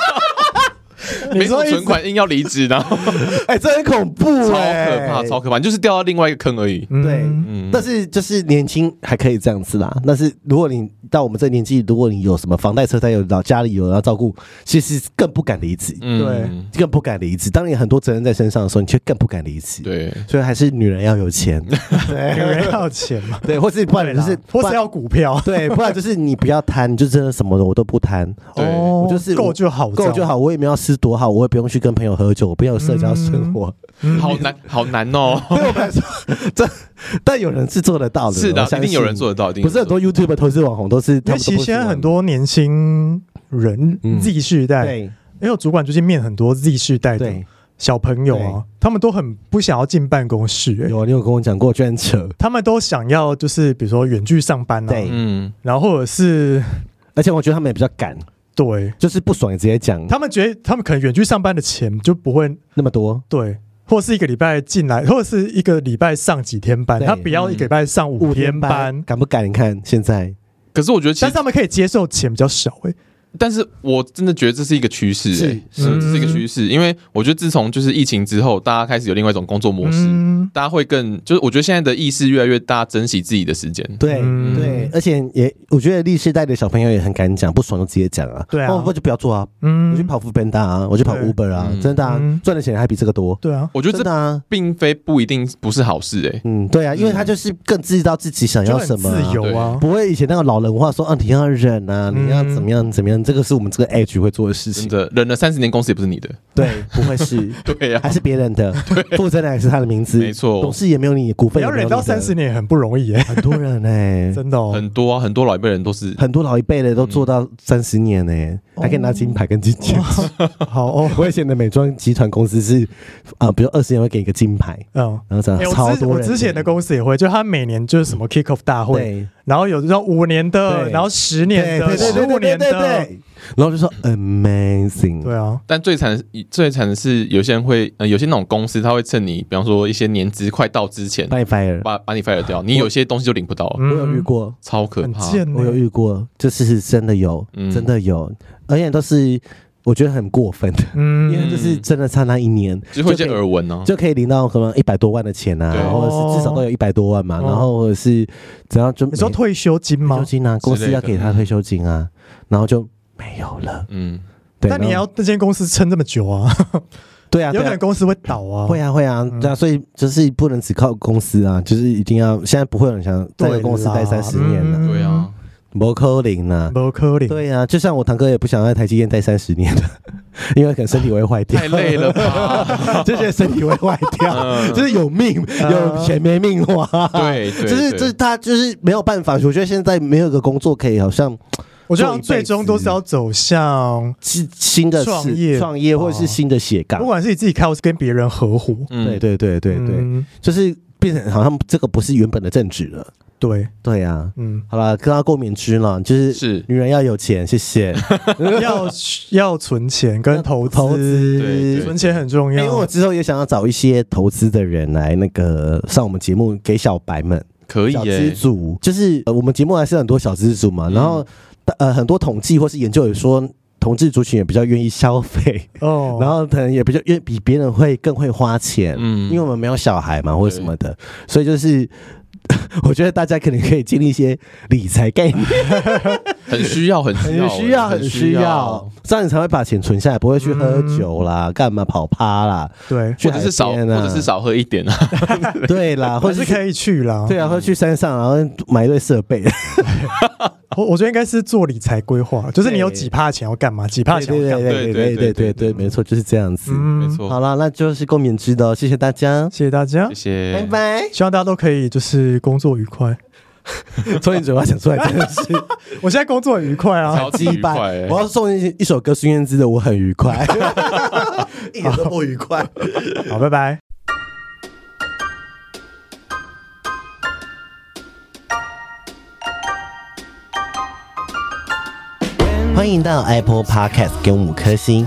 没什么存款，硬要离职，然后 [LAUGHS] 哎，这很恐怖，超可怕，超可怕，就是掉到另外一个坑而已。对，但是就是年轻还可以这样子啦。但是如果你到我们这个年纪，如果你有什么房贷车贷，有老家里有人要照顾，其实更不敢离职。对，更不敢离职。当你很多责任在身上的时候，你却更不敢离职。对，所以还是女人要有钱，对，[LAUGHS] 女人要钱嘛。[LAUGHS] 对，或是不然就是，或是要股票，对，不然就是你不要贪，你就真的什么的我都不贪。对，我就是够就好，够就好，我也没有吃多好，我也不用去跟朋友喝酒，我不要有社交生活。好难，好难哦。[LAUGHS] 对我来说，这但有人是做得到的，是的，一定有人做得到。不是很多 YouTube 投资网红都是，因为其实现在很多年轻人 Z 世代，因为我主管最近面很多 Z 世代的小朋友啊，他们都很不想要进办公室。有啊，你有跟我讲过，居然扯，他们都想要就是比如说远距上班啊，嗯，然后或者是，而且我觉得他们也比较赶。对，就是不爽也直接讲。他们觉得他们可能远距上班的钱就不会那么多，对，或是一个礼拜进来，或者是一个礼拜上几天班，他不要一个礼拜上五天班，敢不敢？你看现在，可是我觉得，但是他们可以接受钱比较少，哎，但是我真的觉得这是一个趋势，哎，是，这是一个趋势，因为我觉得自从就是疫情之后，大家开始有另外一种工作模式，大家会更就是我觉得现在的意识越来越大，珍惜自己的时间，对对，而且也我觉得历世代的小朋友也很敢讲，不爽就直接讲啊，对啊，我就不要做啊，嗯，我去跑 foodpanda 啊，我去跑 Uber 啊，真的啊，赚的钱还比这个多，对啊，我觉得这啊，并非不一定不是好事，哎，嗯，对啊，因为他就是更知道自己想要什么，自由啊，不会以前那个老人话说啊，你要忍啊，你要怎么样怎么样，这个是我们这个 age 会做的事情。真的，忍了三十年，公司也不是你的，对，不会是，[LAUGHS] 对呀，还是别人的，负责人还是他的名字，没错，董事也没有你股份，要忍到三十年很不容易，哎，很多人哎，[LAUGHS] 真的，很多啊，很多老一辈人都是，很多老一辈的都做到三十年呢，还可以拿金牌跟金戒指。[LAUGHS] 好哦，我以前的美妆集团公司是啊，比如二十年会给一个金牌，嗯，然后这样超多。我之前的公司也会，就他每年就是什么 kick off 大会，然后有这种五年的，然后十年的，十五年的，然后就说 amazing。对啊，但最惨最惨的是有些人会，呃，有些那种公司他会趁你，比方说一些年资快到之前，把你 fire，把把你 fire 掉，你有些东西就领不到。了。我有遇过，超可怕。我有遇过，就是真的有，真的有，而且都是。我觉得很过分的，嗯，因为就是真的差那一年，就会一些耳闻呢，就可以领到可能一百多万的钱啊，或者是至少都有一百多万嘛，然后或者是只要就你说退休金吗？退休金啊，公司要给他退休金啊，然后就没有了，嗯，对。但你要这间公司撑这么久 [LAUGHS] 啊？对啊，有可能公司会倒啊，会啊会啊，对啊，所以就是不能只靠公司啊，就是一定要现在不会有人想在这个公司待三十年了，对啊。不可能啊，不可能。对啊，就像我堂哥也不想在台积电待三十年的，[LAUGHS] 因为可能身体会坏掉。太累了吧？[LAUGHS] 这些身体会坏掉，就是有命有钱没命花。对，就是这他就是没有办法。我觉得现在没有个工作可以，好像我觉得最终都是要走向新新的创业、创业或者是新的斜杠，不管是你自己开，或是跟别人合伙。对对对对对，就是变成好像这个不是原本的正职了。对。对呀，嗯，好了，跟他共勉之了，就是是。女人要有钱，谢谢，[LAUGHS] 要要存钱跟投资，投资。存钱很重要。因为我之后也想要找一些投资的人来那个上我们节目，给小白们可以小资族，就是我们节目还是很多小资族嘛。然后呃，很多统计或是研究也说，同志族群也比较愿意消费哦，[LAUGHS] 然后可能也比较愿比别人会更会花钱，嗯，因为我们没有小孩嘛，或者什么的，所以就是。[LAUGHS] 我觉得大家可能可以建立一些理财概念，[LAUGHS] 很需要，很需要，很需要，很需要，这样你才会把钱存下来，不会去喝酒啦，干嘛跑趴啦，对，或者是少，或者是少喝一点啊，[LAUGHS] 对啦，[LAUGHS] 或者是可以去啦，对啊，或者去山上，然后买一堆设备。[LAUGHS] 我我觉得应该是做理财规划，就是你有几趴钱要干嘛，几趴钱要干嘛，对对对对对对，没错，就是这样子，没错。好了，那就是共勉之的，谢谢大家，谢谢大家，谢谢，拜拜。希望大家都可以就是工作愉快。[LAUGHS] 从你嘴巴讲出来真的是，[LAUGHS] 我现在工作很愉快啊，超级愉快。我要送一一首歌，孙燕姿的《我很愉快》，[LAUGHS] 一点都不愉快。好，拜拜。欢迎到 Apple Podcast 给我们五颗星